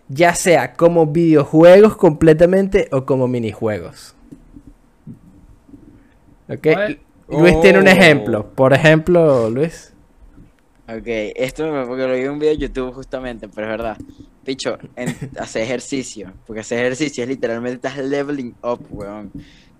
ya sea como videojuegos completamente o como minijuegos. ¿Ok? Luis tiene un Oh. ejemplo. Por ejemplo, Luis. Ok, esto me porque lo vi en un video de YouTube justamente, pero es verdad. Picho, en, hacer ejercicio. Porque hacer ejercicio es literalmente estás leveling up, weón.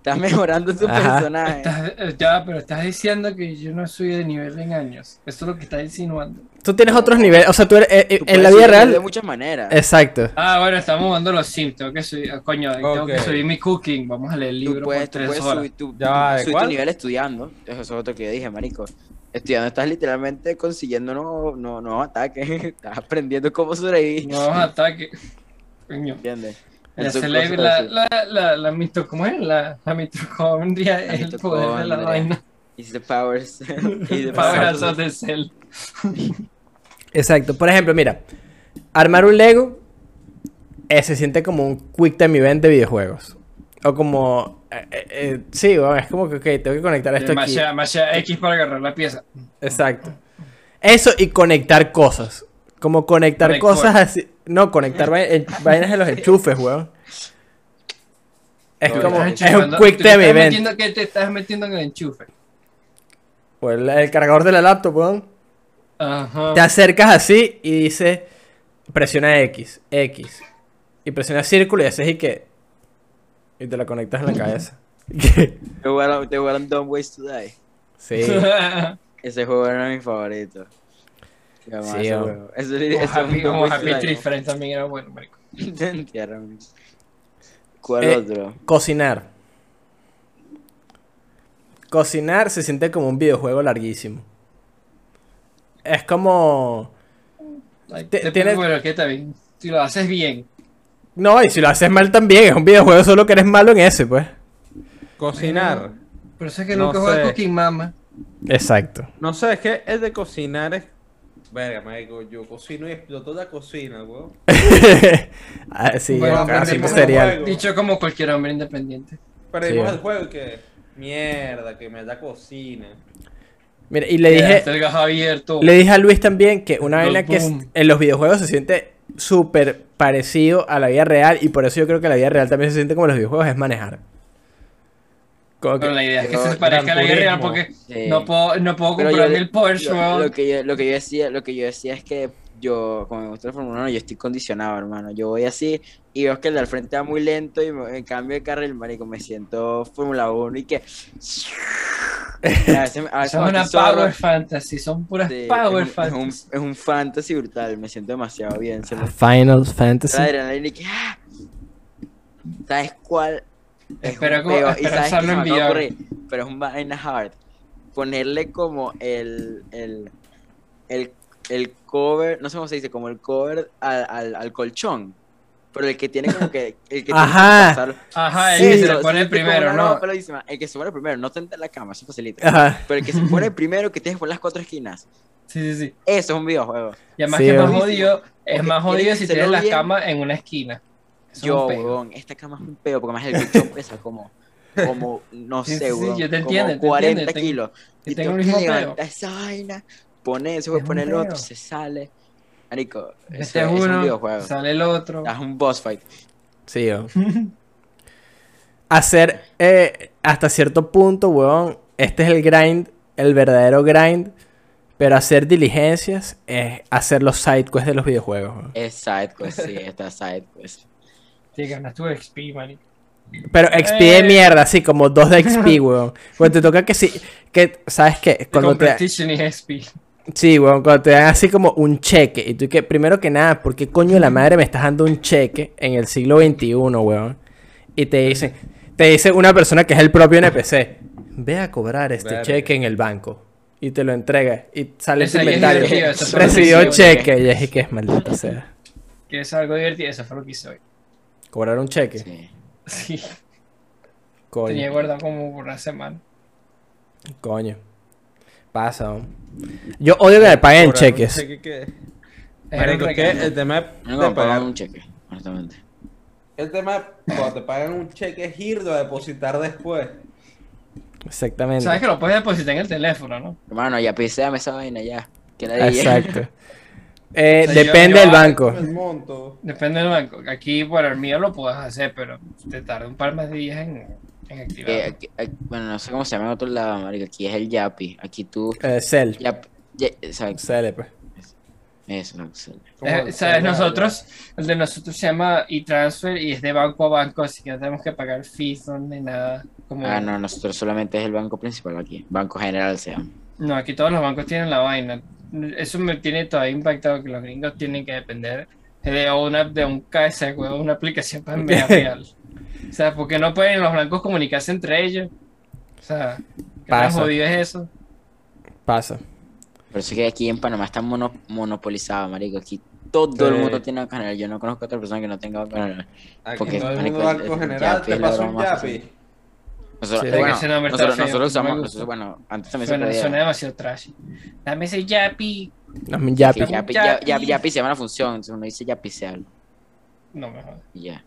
Estás mejorando tu Ajá. personaje. Estás, eh, ya, pero estás diciendo que yo no soy de nivel en años. Eso es lo que estás insinuando. Tú tienes otros niveles. O sea, tú eres. eh, eh, Tú en la vida subir de real. muchas maneras. Exacto. Ah, bueno, estamos jugando los Sims. Tengo que subir, ah, coño, tengo que subir mi cooking. Vamos a leer el Tú libro puedes, por tú tres puedes horas. subir, tu, Ya tú va, ¿de subir tu nivel estudiando. Eso es otro que yo dije, marico. Estudiando estás literalmente consiguiendo nuevos, nuevos, nuevos ataques. Estás aprendiendo cómo sobrevivir. Nuevos ataques. Coño. ¿Entiendes? La, la, la, la, la mito- ¿cómo es? La, la mitocondria es el poder de la vaina. It's the powers. the Power powers. of the cell. Exacto. Por ejemplo, mira. Armar un Lego eh, se siente como un quick time event de videojuegos. O como. eh, eh, sí, bueno, es como que, ok, tengo que conectar esto aquí. Masha, X para agarrar la pieza. Exacto. Eso y conectar cosas. Como conectar Conect cosas así. No, conectar en- vainas en los enchufes, weón. Es No, como. Es un quick time event. metiendo que te estás metiendo en el enchufe. O el, el cargador de la laptop, weón. Ajá. Te acercas así y dice presiona X, X. Y presiona círculo y haces y que. Y te lo conectas en la cabeza. Te jugaron, te jugaron Dumb Ways to Die. sí. Ese juego era mi favorito. Sí, ese o- juego. Ese, Como ese Happy, Dumb como Happy Tree. Friends también era bueno, marico. Te entierran. ¿Cuál Eh, otro? Cocinar. Cocinar se siente como un videojuego larguísimo. Es como. Like, Te- tienes- bueno, ¿qué está bien? Si lo haces bien. No, y si lo haces mal también, es un videojuego, solo que eres malo en ese, pues. Cocinar. Por eso es que No nunca juego sé. Cooking Mama. Exacto. No sé, es que el de cocinar es. Verga, marico, yo cocino y exploto la cocina, weón. Ah, sí, Bueno, acá. Dicho como cualquier hombre independiente. Perdimos Sí. el juego y que. Mierda, que me da cocina. Mira, y le dije, abierto. le dije a Luis también que una vaina que en los videojuegos se siente súper parecido a la vida real y por eso yo creo que la vida real también se siente como los videojuegos es manejar. Como que- Pero la idea es que se parezca a la vida real porque Sí. no puedo, no puedo yo- el Porsche, Lo, lo que yo, lo que yo decía, lo que yo decía es que yo, como me gusta la Fórmula 1, yo estoy condicionado, hermano. Yo voy así y veo que el de al frente va muy lento y me- en cambio de carril, marico, me siento Fórmula 1 y que... A veces, a veces Son una power fantasy, son puras sí, power es, un, es, un, fantasy. es un fantasy brutal, me siento demasiado bien. Final Fantasy. que... ¡ah! ¿Sabes cuál? Es Espera un como- en pero es un vaina hard. Ponerle como el, el, el, el cover, no sé cómo se dice, como el cover al, al, al colchón. Pero el que tiene como que. El que tiene que Ajá. pasar- Ajá, el Sí, que se le pone sí, como primero, ¿no? El que se pone primero, no tenta la cama, eso facilita. Ajá. Pero el que se pone primero, que tienes por las cuatro esquinas. Sí, sí, sí. Eso es un videojuego. Y además Sí, que es más jodido, es más jodido si tienes la bien. cama en una esquina. Eso es Yo, peo. weón, esta cama es un peo, porque además el colchón pesa como. Como, no Sí, sé, sí, sí, weón. yo te como entiendo, te 40 entiendo, tengo- kilos. yo Y tengo que levantar esa vaina, pone eso, Es un pone el otro, se sale. Marico, Este es es un uno, videojuego. sale el otro. Es un boss fight. Sí, weón. Hacer eh, hasta cierto punto, weón. Este es el grind, el verdadero grind. Pero hacer diligencias es hacer los side quests de los videojuegos. weón. Es side quest, sí, esta side Sí, ganas tu XP, man. Pero XP de Eh. mierda, así como dos de XP, weón. Cuando te toca que sí. Que, ¿Sabes qué? Cuando te, Competition y XP. sí, weón, cuando te dan así como un cheque. Y tú que, primero que nada, ¿por qué coño de la madre me estás dando un cheque en el siglo XXI, weón? Y te dicen, te dice una persona que es el propio NPC. Ve a cobrar este Verga. cheque en el banco. Y te lo entrega. Y sale es inventario. Recibió que cheque. Y es que es maldita sea. ¿Quieres algo divertido? Eso fue lo que hice hoy. Cobrar un cheque. Sí. Sí, Coño. tenía guardado como por una semana. Coño. Pasa, weón. Yo odio que me paguen Cobrar un cheques. cheque que- Marico, es el tema No de me pagan pagar. un cheque, honestamente. El tema cuando te pagan un cheque es irlo a depositar después. Exactamente. Sabes que lo puedes depositar en el teléfono, ¿no? Hermano, ya piséame esa vaina ya. Que la Exacto. Eh, O sea, yo- depende del banco. Monto. Depende del banco. Aquí, bueno, el mío lo puedes hacer, pero te tarda un par más de días en, en activar. Aquí- aquí- bueno, no sé cómo se llama en otro lado, marico. Aquí es el Yapi. Aquí tú. Eh, Cell. Yap, ya-. Cell, pues. Eso, no Eh, ¿Sabes? Nosotros, el de nosotros se llama e-transfer y es de banco a banco, así que no tenemos que pagar fees ni nada. Como... Ah, no, nosotros solamente es el banco principal aquí. Banco General se llama. No, aquí todos los bancos tienen la vaina. Eso me tiene todavía impactado que los gringos tienen que depender de una de un KS, weón, una aplicación para enviar real. O sea, porque no pueden los blancos comunicarse entre ellos. O sea, ¿qué Pasa. jodido es eso? Pasa. Por eso es que aquí en Panamá está mono- monopolizado, marico. Aquí todo el mundo tiene general. Yo no conozco a otra persona que no tenga. Aquí Porque, todo el marico, mundo banco general te pasa un yapi. Nosotros, Sí. bueno, nombre está nosotros, nosotros usamos, nosotros, bueno, antes también Suena, se podía. suena demasiado trash. Dame ese yapi. No, mi yapi. Yapi. Yapi, ya- ya- Yapi se llama la función, entonces uno dice Yapi sea algo, No me jodas. y ya.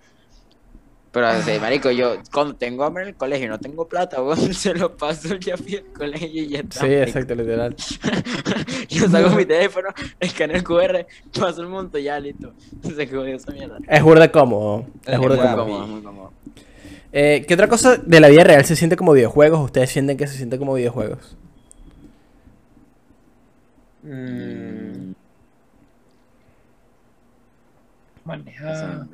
Pero, así, marico, yo cuando tengo hambre en el colegio y no tengo plata, weón, se lo paso el Yapi al colegio y ya está. Sí, exacto, literal. Yo saco mi teléfono, escaneo el QR, paso el monto y ya, listo. Se jodió esa mierda. Es burda cómodo. Es Es burda Muy Yapi. cómodo. cómodo, muy cómodo. Eh, ¿Qué otra cosa de la vida real se siente como videojuegos? ¿Ustedes sienten que se siente como videojuegos? Mm, manejar,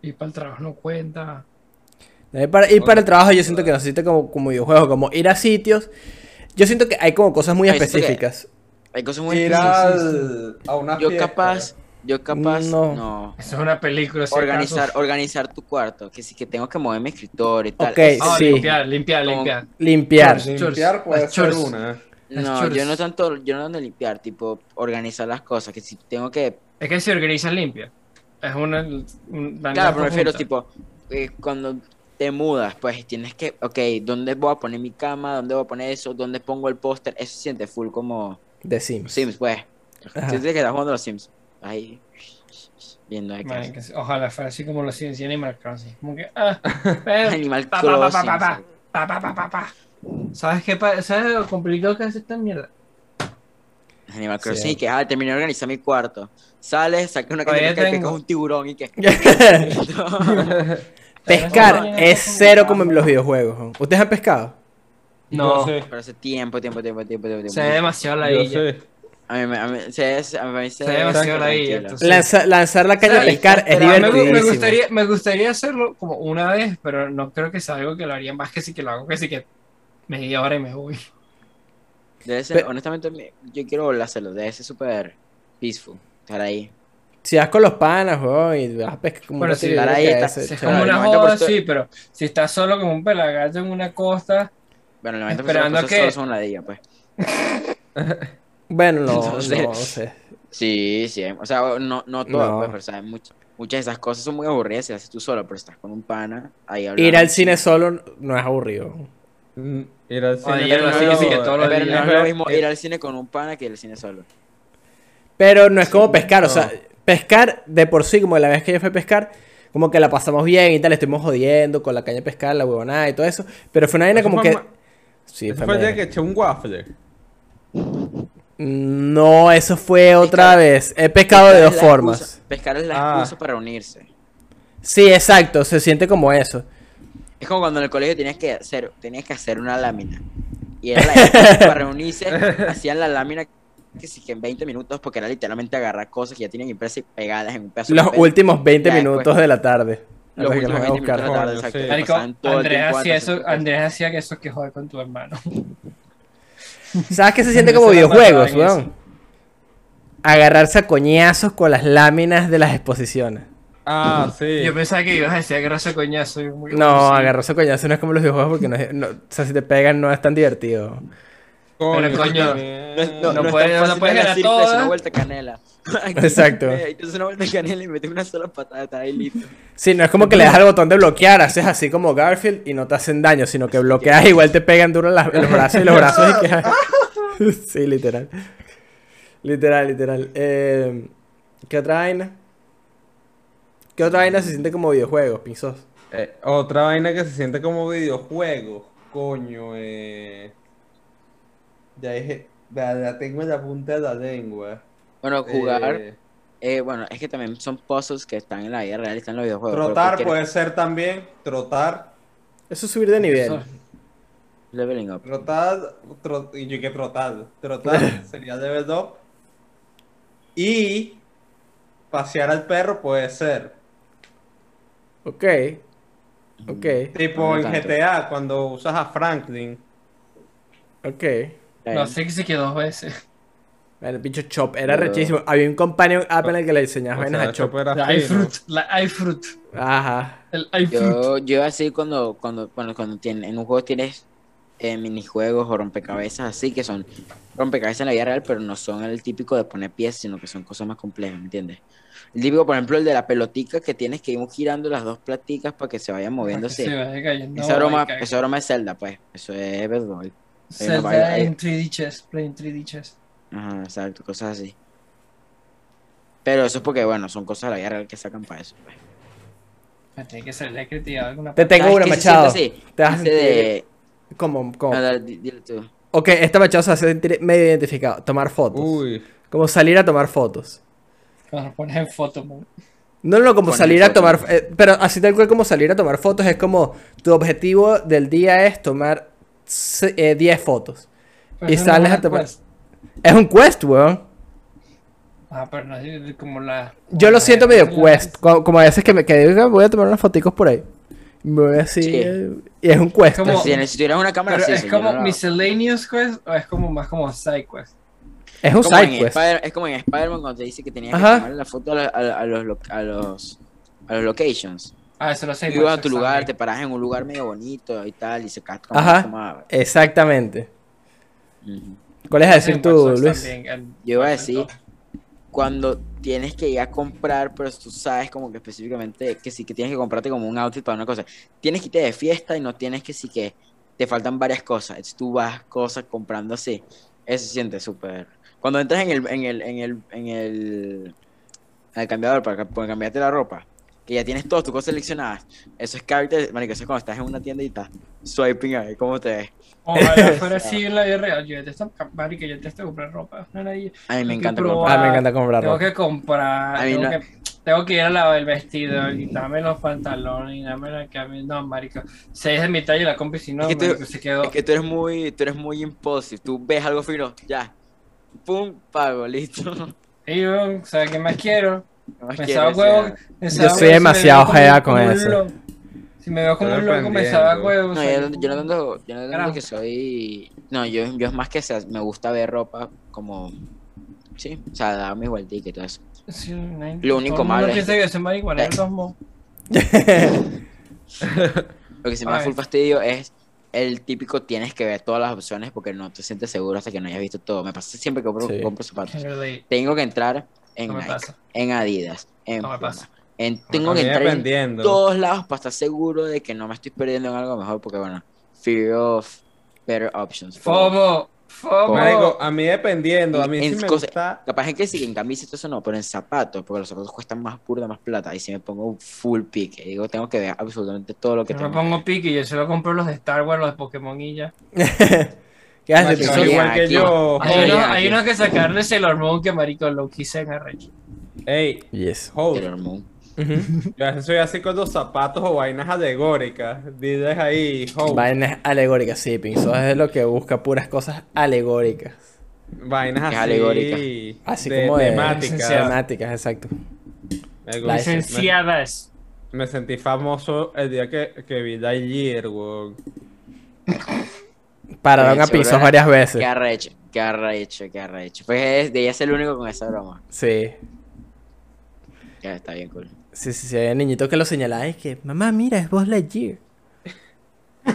ir para el trabajo no cuenta. Y para, y para el trabajo yo siento que no se siente como, como videojuego, como ir a sitios. Yo siento que hay como cosas muy específicas. Hay cosas muy Ir específicas. al- a una Yo fiesta. capaz, yo capaz, No. no. Eso es una película. si Organizar, acaso. organizar tu cuarto, que sí que tengo que mover mi escritorio y tal. Ok, Eso- Ah, sí. limpiar, limpiar, Como- limpiar. Limpiar. Chores. Limpiar puede ser una. No, yo no tanto, yo no tanto limpiar, tipo organizar las cosas, que si tengo que, Es que si organizas limpia. Es una. un- la claro, pero me refiero conjunta. tipo, eh, cuando te mudas, pues tienes que, ok, ¿dónde voy a poner mi cama? ¿Dónde voy a poner eso? ¿Dónde pongo el póster? Eso se siente full como De Sims. Sims, pues. Sientes que estás jugando a los Sims. Ahí, viendo hace. que sí, ojalá fuera así como lo hacen en Animal Crossing. Como que. Ah, pero- Animal pa, Crossing. pa, pa, pa, pa, pa, pa, pa. ¿Sabes qué? pa- ¿Sabes lo complicado que es esta mierda? Animal Crossing, Sí. que, ah, terminé de organizar mi cuarto. Sales, sacas una caña y tengo. un tiburón y que. Pescar No, es cero como en los videojuegos. ¿no? ¿Ustedes han pescado? No, Yo sé. Pero hace tiempo, tiempo, tiempo, tiempo, tiempo. se ve demasiado la Yo villa. sé. A mí, me- a mí, se, a mí se, Se ve demasiado la tranquilo. villa. entonces- Lanza- lanzar la caña a pescar es Pero mí me, me gustaría, me gustaría hacerlo como una vez, pero no creo que sea algo que lo haría más que si que lo hago que si que media hora y me voy. Debe ser, Pe- honestamente, me- yo quiero volver a hacerlo. Debe ser súper peaceful. Estar ahí. Si vas con los panas, weón, y vas a pescar como Pero un si estar ahí está- es como una 90% joda, sí, pero si estás solo como un pelagato en una costa, Bueno, el 90% de Esperando que- solo son ladilla, pues. Bueno, no, Entonces- no sé. Sí, sí. O sea, no, no todas, No. pues, pero, ¿sabes? Much- muchas de esas cosas son muy aburridas si las haces tú solo, pero estás con un pana ahí hablando. Ir al cine solo no es aburrido. Mm, Ir al cine. Oye, no, es, sí, que todos los pero no días. es lo mismo ir al cine con un pana que ir al cine solo. Pero no es como pescar, o sea, pescar de por sí, como la vez que yo fui a pescar, como que la pasamos bien y tal, estuvimos jodiendo con la caña de pescar, la huevonada y todo eso. Pero fue una vaina como fue que. ma- Sí, fue fue el día que eché un waffle. No, eso fue otra vez. He pescado de dos formas. excusa- pescar es la Ah. excusa para reunirse. Sí, exacto, se siente como eso. Es como cuando en el colegio tenías que hacer, tenías que hacer una lámina. Y era la excusa para reunirse, hacían la lámina que sí que en 20 minutos, porque era literalmente agarrar cosas que ya tienen impresas y pegadas en un pedazo de Los últimos 20 Ya después. minutos de la tarde. Los últimos los voy a 20 minutos de la buscar. tarde, Andrés hacía eso, Andrés hacía que eso que joder con tu hermano. ¿Sabes qué se siente como videojuegos, weón? Agarrarse a coñazos con las láminas de las exposiciones. Ah, sí. Yo pensaba que ibas a decir agarrarse coñazo. y muy- No, agarrarse a coñazos no es como los videojuegos porque no es, no- o sea, si te pegan no es tan divertido. Coño, Pero, coño. No, no, No no, puedes- es no puedes de ganar todas. es una vuelta canela. Exacto. Te haces una vuelta de canela y metes una sola patada, ahí listo. Sí, no es como que le das al botón de bloquear, haces así como Garfield y no te hacen daño, sino que bloqueas y igual te pegan duro las- los brazos y los brazos y que... Sí, literal. Literal, literal. Eh, ¿Qué otra vaina? ¿Qué otra vaina se siente como videojuegos, pinzos? Eh, otra vaina que se siente como videojuego. Coño, eh. Ya dije. Ya, ya tengo en la punta de la lengua. Bueno, jugar, Eh, eh, bueno, es que también son puzzles que están en la vida real y están en los videojuegos. trotar puede ser también. Trotar. Eso es subir de nivel. Leveling up. Trotar. tro- y yo que trotar. Trotar sería level up. Y. Pasear al perro puede ser. Ok. Ok. Tipo No en tanto. GTA, cuando usas a Franklin. Ok. No sé que se quedó dos veces. Bueno, el pincho Chop era rechísimo. Había un companion app en el que le enseñabas vainas a Chop. La iFruit, la iFruit, Ajá. el iFruit. Yo, yo así cuando, cuando, cuando, cuando tiene, en un juego tienes eh, minijuegos o rompecabezas así que son rompecabezas en la vida real, pero no son el típico de poner piezas, sino que son cosas más complejas, ¿me entiendes? El típico, por ejemplo, el de la pelotica que tienes que ir girando las dos platicas para que se vayan moviéndose. Se vaya cayendo. esa, broma, esa broma es Zelda, pues. Eso es verdad. Zelda Hay una vaina- en 3D chess, playing 3D chess. Ajá, exacto, cosas así. Pero eso es porque, bueno, son cosas de la vida real que sacan para eso. Pues. Me tiene que la creatividad alguna Te tengo ¿Sabes una, se Machado. así? Te vas de... ¿Cómo? ¿Cómo? No, dile tú. Ok, esta Machado se hace sentir medio identificado. Tomar fotos. Uy. Como salir a tomar fotos. Cuando pones en foto, man. No, no, no, como Poner salir a tomar... eh, pero así tal cual como salir a tomar fotos es como... Tu objetivo del día es tomar se- eh, 10 fotos. Pero Y no es sales a tomar- quest. Es un quest, weón. Ah, pero no es como la. Yo lo siento medio la- quest. co- Como a veces que me que digo, "Ah, voy a tomar unas foticos por ahí. Me voy así. Sí. Y es un quest. Como- Si, si tuvieras una cámara Pero así, es sí, yo como no la- miscellaneous quest o es como más como side quest. Es un como side quest. Spider- es como en Spider-Man cuando te dice que tenías Ajá. que tomar la foto a, a- a los, lo- a, los, a los locations. Ah, eso lo sé. Tú ibas a tu lugar, te paras en un lugar medio bonito y tal, y se como Ajá. Exactamente. ¿Cuál es a decir tú, Luis? Yo iba a decir, cuando tienes que ir a comprar, pero tú sabes como que específicamente que sí que tienes que comprarte como un outfit para una cosa. Tienes que irte de fiesta y no tienes que sí que te faltan varias cosas. Entonces tú vas cosas comprando así. Eso se siente súper. Cuando entras en el, en el, en el, en el, en el cambiador para, para cambiarte la ropa, que ya tienes todas tus cosas seleccionadas. Eso es character, marico, eso es cuando estás en una tienda y estás swiping a ver cómo te ves. Ojalá fuera así en la vida real. Yo detesto, marica, yo detesto comprar ropa. No, nadie- A mí me encanta probar. comprar. Ah, me encanta comprar Tengo ropa. que comprar. A mí tengo, no- que, tengo que ir a lavar el vestido y dame los pantalones y dame la camisa. No, marica. Seis de mi talla y la compro y si no, Es que tú- marico, se quedó. Es que tú eres muy, tú eres muy impulsive. Tú ves algo fino, ya. Pum, pago, listo. Y yo, ¿sabes qué más quiero? No ese huevo. Yo soy demasiado jea con eso. loco. Si me veo como un loco, aprendiendo. huevo. No, soy- yo, no- yo no tanto, yo no tanto que soy. No, yo, yo es más que sea, me gusta ver ropa como. Sí, o sea, dar mis vueltas y todo eso. Sí, no- Lo único malo es que- soy marihuana, Eh. Lo que sí me da full fastidio es el típico tienes que ver todas las opciones porque no te sientes seguro hasta que no hayas visto todo. Me pasa siempre que compro, Sí. compro zapatos. Tengo que entrar en no me Nike, pasa. en Adidas, en No me Puma, en- tengo que entrar en todos lados para estar seguro de que no me estoy perdiendo en algo mejor porque bueno, fear of better options. FOMO, FOMO. Marico, a mí dependiendo, a mí En sí me cosas- gusta. Capaz es que sí, en camisas eso no, pero en zapatos, porque los zapatos cuestan más burda, más plata, y si me pongo un full pique, digo, tengo que ver absolutamente todo lo que Yo me tengo. pongo pique y yo solo compro los de Star Wars, los de Pokémon y ya. ¿Qué haces? Macho, Soy Pico? igual que aquí. yo. Hay, Oye, unos, aquí. hay unos que sacarle Sailor Moon que marico lo quise en arrecho. Ey, Yes. hold. Sailor Moon. Ujú. Yo a veces soy así con los zapatos o vainas alegóricas. Dices ahí, hold. Vainas alegóricas, sí, Pinzo es lo que busca puras cosas alegóricas. Vainas así. alegórica. Así de, como de temática. temáticas, exacto. Me, Licenciadas. me sentí famoso el día que, que vi Lightyear, weón. Pararon a pisos varias veces. Qué arrecho, qué arrecho, qué arrecho. Pues es, de ella ser el único con esa broma. Sí. Ya está bien cool. Sí, sí, sí. Había niñitos que lo señalaban. Es que, mamá, mira, es Buzz Lightyear.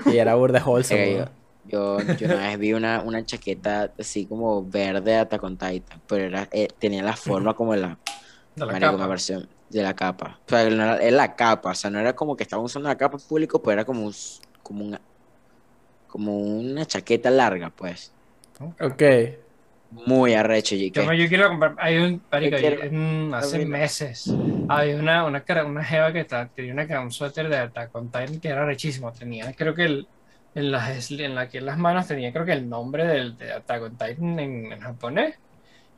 Y era burda wholesome. Eh, weón. yo, yo una vez vi una, una chaqueta así como verde de Attack on Titan, pero era, eh, tenía la forma como la, De la marico, capa. pareció de la capa. O sea, no era, era la capa, o sea, no era como que estaban usando la capa en público, pero era como, un como una, como una chaqueta larga, pues. Ok. Muy arrecho, y Yo, yo quiero comprar, hay un, marico, Yo quiero- hace Mira. meses, había una, una, cara- una jeva que tenía una, un suéter de Attack on Titan que era rechísimo, tenía, creo que el, en las, en la que en las manos tenía creo que el nombre del, de Attack on Titan en, en japonés,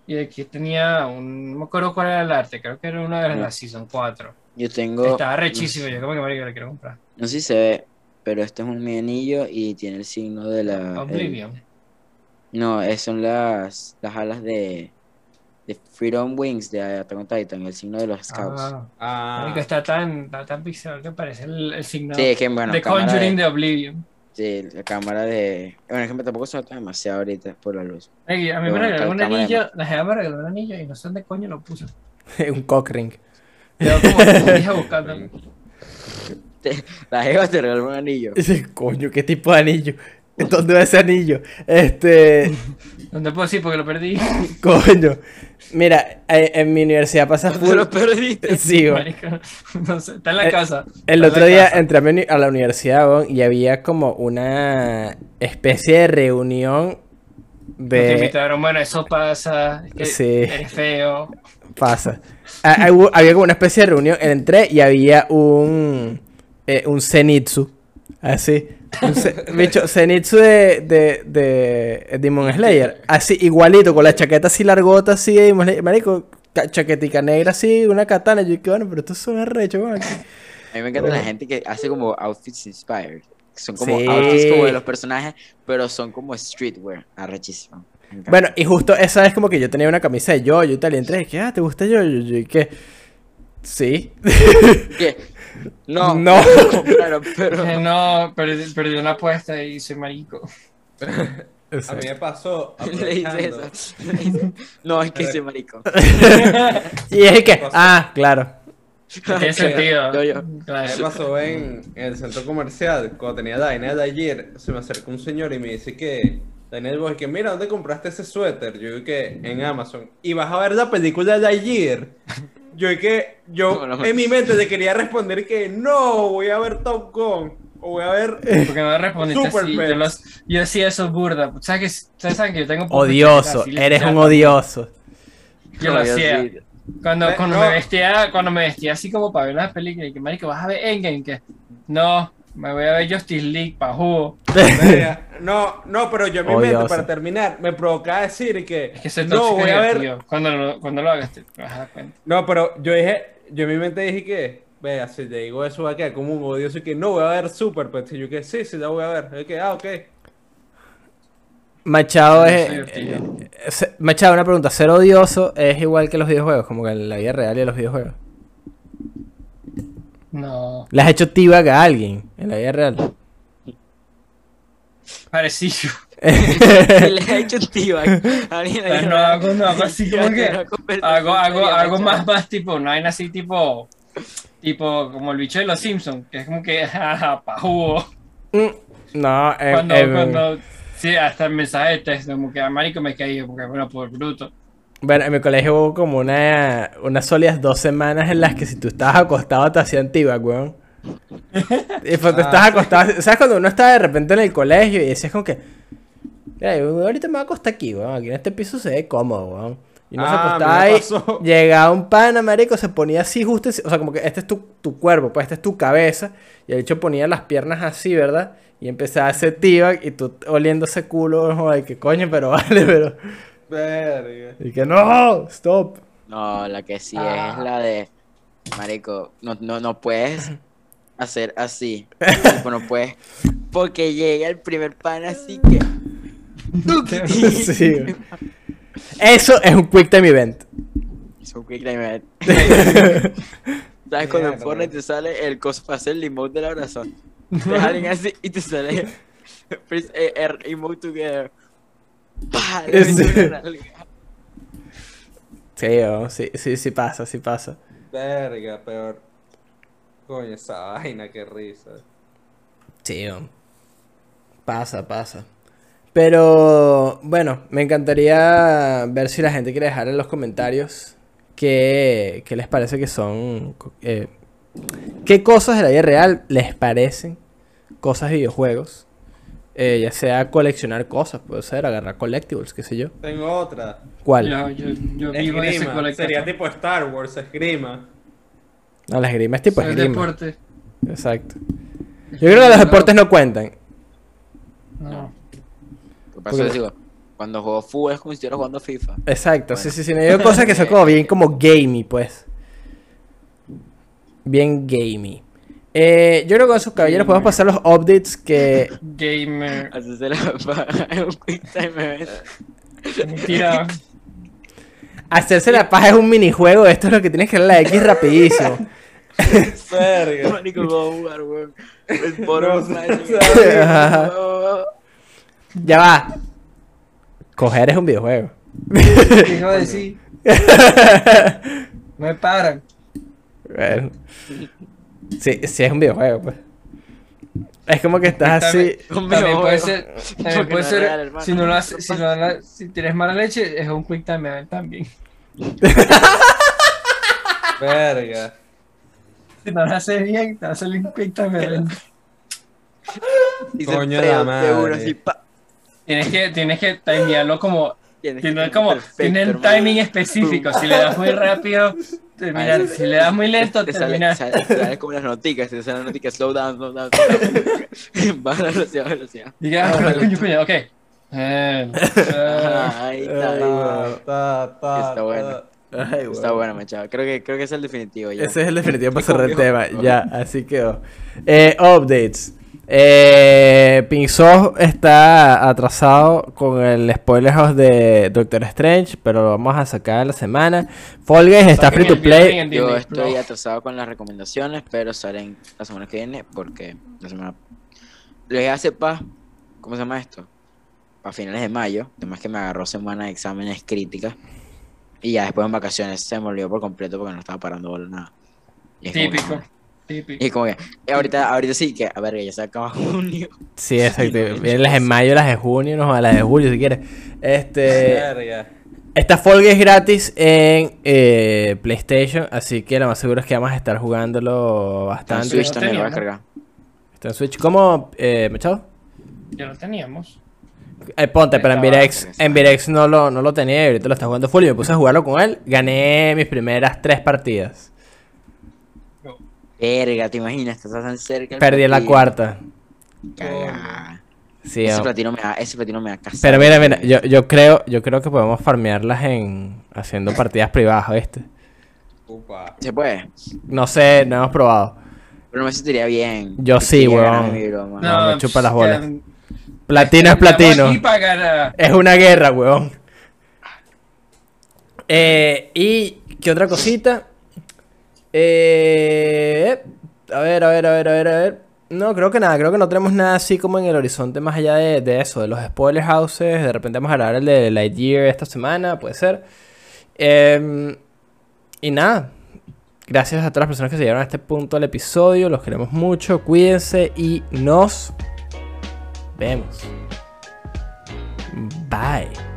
y aquí tenía un, no me acuerdo cuál era el arte, creo que era una de las la Season 4, yo tengo, estaba rechísimo, yo como que marico, la quiero comprar, no sé si se ve, pero este es un mi anillo y tiene el signo de la... el- Oblivion, no, es- son las, las alas de, de Freedom Wings de Attack on Titan, el signo de los Scouts. ah, Ah, marico, está tan, está tan pixelado que parece el, el signo Sí, que bueno, de Conjuring de- de Oblivion. Sí, la cámara de. Bueno, es que tampoco se nota demasiado ahorita por la luz. Ay, a mí Pero me bueno, regaló un anillo, la jeva me regaló un anillo y no sé dónde coño lo puso. un cock ring. Yo como que dije buscando. La Eva te regaló un anillo. Dice, coño, ¿qué tipo de anillo? ¿Dónde va ese anillo? Este, ¿Dónde puedo decir? Porque lo perdí. coño. Mira, eh, en mi universidad pasa full. lo perdiste. Sí, no sé, está en la Eh, casa. El Está otro día casa. entré a, mi uni- a la universidad y había como una especie de reunión No te de... invitaron, bueno, eso pasa. Es que Sí. eres feo. Pasa. Ah, había como una especie de reunión. Entré y había un. Eh, un Zenitsu. Así. Un bicho, Zenitsu de, de, de Demon Slayer. Así, igualito, con la chaqueta así largota, así de Demon Slayer. Marico, ca- chaquetica negra así, una katana. Yo dije, bueno, pero estos son arrechos, weón. A mí me encanta la gente que hace como outfits inspired. Son como Sí. outfits como de los personajes, pero son como streetwear. Arrechísimo. Bueno, y justo esa vez como que yo tenía una camisa de yo, yo y tal, y entré y que, ah, ¿te gusta yo? Yo, yo, y que, sí. ¿Qué? No, No. Claro, pero. Eh, No, perdí, perdí una apuesta y soy marico. A mí me pasó. Le eso. Le No, es que soy marico. y es que, ah, claro. Tiene sentido. Yo, yo. A mí Claro. me pasó en, en el centro comercial, cuando tenía Dinette ayer, se me acercó un señor y me dice que, Dinette, vos, que mira, ¿dónde compraste ese suéter? Yo que en Amazon. Y vas a ver la película de ayer. Yo que, yo No, no. en mi mente te quería responder que no, voy a ver Top Gun. O voy a ver... Porque no me respondiste Super así. Yo, los, yo decía eso burda. ¿Sabes que, ustedes saben que yo tengo Odioso, así, eres un odioso. Yo lo hacía. Cuando, Eh, cuando no. me vestía, cuando me vestía así como para ver las películas, y que marico, vas a ver Endgame, que no, me voy a ver Justice League pa' jugo. No, no, pero yo en mi mente, Odioso. para terminar, me provocaba decir que... Es que soy no, voy a ver... Cuando lo, cuando lo hagas te te vas a dar cuenta. No, pero yo dije, yo en mi mente dije que, vea, si te digo eso va a quedar como un odioso y que no voy a ver Super. Y yo que sí, sí la voy a ver. Y que, ah, ok. Machado es... eh, eh, Machado, una pregunta. ¿Ser odioso es igual que los videojuegos? Como que en la vida real y en los videojuegos. No, ¿Le has hecho t-bag a alguien en la vida real? parecido. le ha hecho tío a alguien Pero no hago, no hago así como que hago, hago, hago más, más tipo, no hay así tipo, tipo como el bicho de los Simpsons, que es como que, jaja, pa' jugo. Mm, No, eh, Cuando, eh, cuando, sí, hasta el mensaje de texto, como que a marico me caí, porque bueno, por bruto. Bueno, en mi colegio hubo como una, unas sólidas dos semanas en las que si tú estabas acostado te hacían t-bag, weón. Y pues tú Ah, estás acostado. ¿Sabes cuando uno está de repente en el colegio y decías como que. "Mira, ahorita me voy a acostar aquí, weón. Aquí en este piso se ve cómodo, weón. Y uno se Ah, acostaba me ahí. pasó. Llegaba un pana, marico, se ponía así justo. O sea, como que este es tu, tu cuerpo, pues este es tu cabeza. Y el hecho ponía las piernas así, ¿verdad? Y empezaba a hacer t-bag y tú oliendo ese culo, joder, que coño, pero vale, pero. Verga. Y que no, stop. No, la que sí Ah. es la de. Marico, no, no, no puedes hacer así. Tipo, no puedes. Porque llega el primer pan así que. Sí. Eso es un quick time event. Es un quick time event. ¿Sabes cuando en. Fortnite te sale el coso para hacer el emote del abrazo? Te alguien así y te sale. Press eh, emote together. ¡Pah! Le Sí. metes una. Sí, oh, sí, sí, sí pasa, sí pasa. Verga, peor. Coño, esa vaina, qué risa. Sí, oh. pasa, pasa. Pero bueno, me encantaría ver si la gente quiere dejar en los comentarios qué, qué les parece que son, eh, qué cosas de la vida real les parecen cosas de videojuegos. Eh, ya sea coleccionar cosas, puede ser agarrar collectibles, qué sé yo. Tengo otra. ¿Cuál? Yo, yo, yo vivo ese. Sería tipo Star Wars, esgrima. No, la esgrima es tipo Soy esgrima. deporte. Exacto. Yo creo que los deportes no cuentan. No. ¿Qué? Porque- Digo, cuando juego fútbol es como si estuviera jugando FIFA. Exacto, sí, Bueno. sí, sí. No digo cosas que son como bien como gamey, pues. Bien gamey. Eh, yo creo que con sus caballeros podemos pasar los updates que... Gamer. Así se la. Mentira. Hacerse la paja es un minijuego, esto es lo que tienes que darle a la X rapidísimo. Verga. Marico, voy a jugar, weón. El poro sí, sí. Ya va. Coger es un videojuego. ¿Qué iba a decir? No me paran. Bueno. Sí, sí es un videojuego, pues. Es como que estás así... También puede ser, también Porque puede no es ser real, hermano. si no lo hace- si no la- si tienes mala leche, es un quick time event también. Verga. Si no lo haces bien, te va a salir un quick time event. Coño feo, la de madre. Tienes que, tienes que timearlo como, Tienes que como, perfecto, tiene un hermano. timing específico. Si le das muy rápido, termina, Ah, si le das muy lento, te termina. sale, como las noticas, te salen las noticas, slow down, slow down, slow down. Baja la velocidad, velocidad. Diga, ah, coño, coño, ok. Eh, Ay, está. ta, Está bueno. Ay, Está bueno, machado. Creo que, creo que es el definitivo ya. Ese es el definitivo para cerrar el tema. Ya, así quedó. Eh, updates. Eh, Pinzos está atrasado con el spoiler de Doctor Strange, pero lo vamos a sacar en la semana. Fall Guys está free to play. Yo estoy atrasado con las recomendaciones, pero salen la semana que viene porque la semana... Dejé hace pa... ¿Cómo se llama esto? Para finales de mayo. Además que me agarró semana de exámenes críticas. Y ya después en vacaciones se me olvidó por completo porque no estaba parando bola nada. Y es Típico. Y como que... y ahorita, ahorita sí que... A ver, ya se acaba junio. Sí, exacto. Vienen las de mayo, las de junio, no, las de julio si quieres. Este. Verga. Esta Fall Guys gratis en eh, PlayStation, así que lo más seguro es que vamos a estar jugándolo En bastante. Switch lo también lo voy a cargar. Está en Switch. ¿Cómo, eh, Machado? Ya lo teníamos. Eh, ponte, pero en Virex, en Virex no lo, no lo tenía y ahorita lo está jugando full y me puse a jugarlo con él. Gané mis primeras tres partidas. Verga, ¿te imaginas? Estás tan cerca. Perdí en la cuarta. Cagada. Sí, ese no. platino me da, ese platino me da casado. Pero mira, mira, yo, yo creo, yo creo que podemos farmearlas en haciendo partidas privadas, ¿viste? Upa. ¿Se puede? No sé, no hemos probado. Pero me sentiría bien. Yo sí, weón. No, me chupa las bolas. Platino es platino. para. Es una guerra, weón. Eh, y qué otra cosita. Eh, a ver, a ver, a ver, a ver, a ver. No, creo que nada, creo que no tenemos nada así como en el horizonte más allá de, de eso, de los spoiler houses. De repente vamos a grabar el de Lightyear esta semana, puede ser. Em, y nada, gracias a todas las personas que se llegaron a este punto del episodio. Los queremos mucho, cuídense y nos vemos. Bye.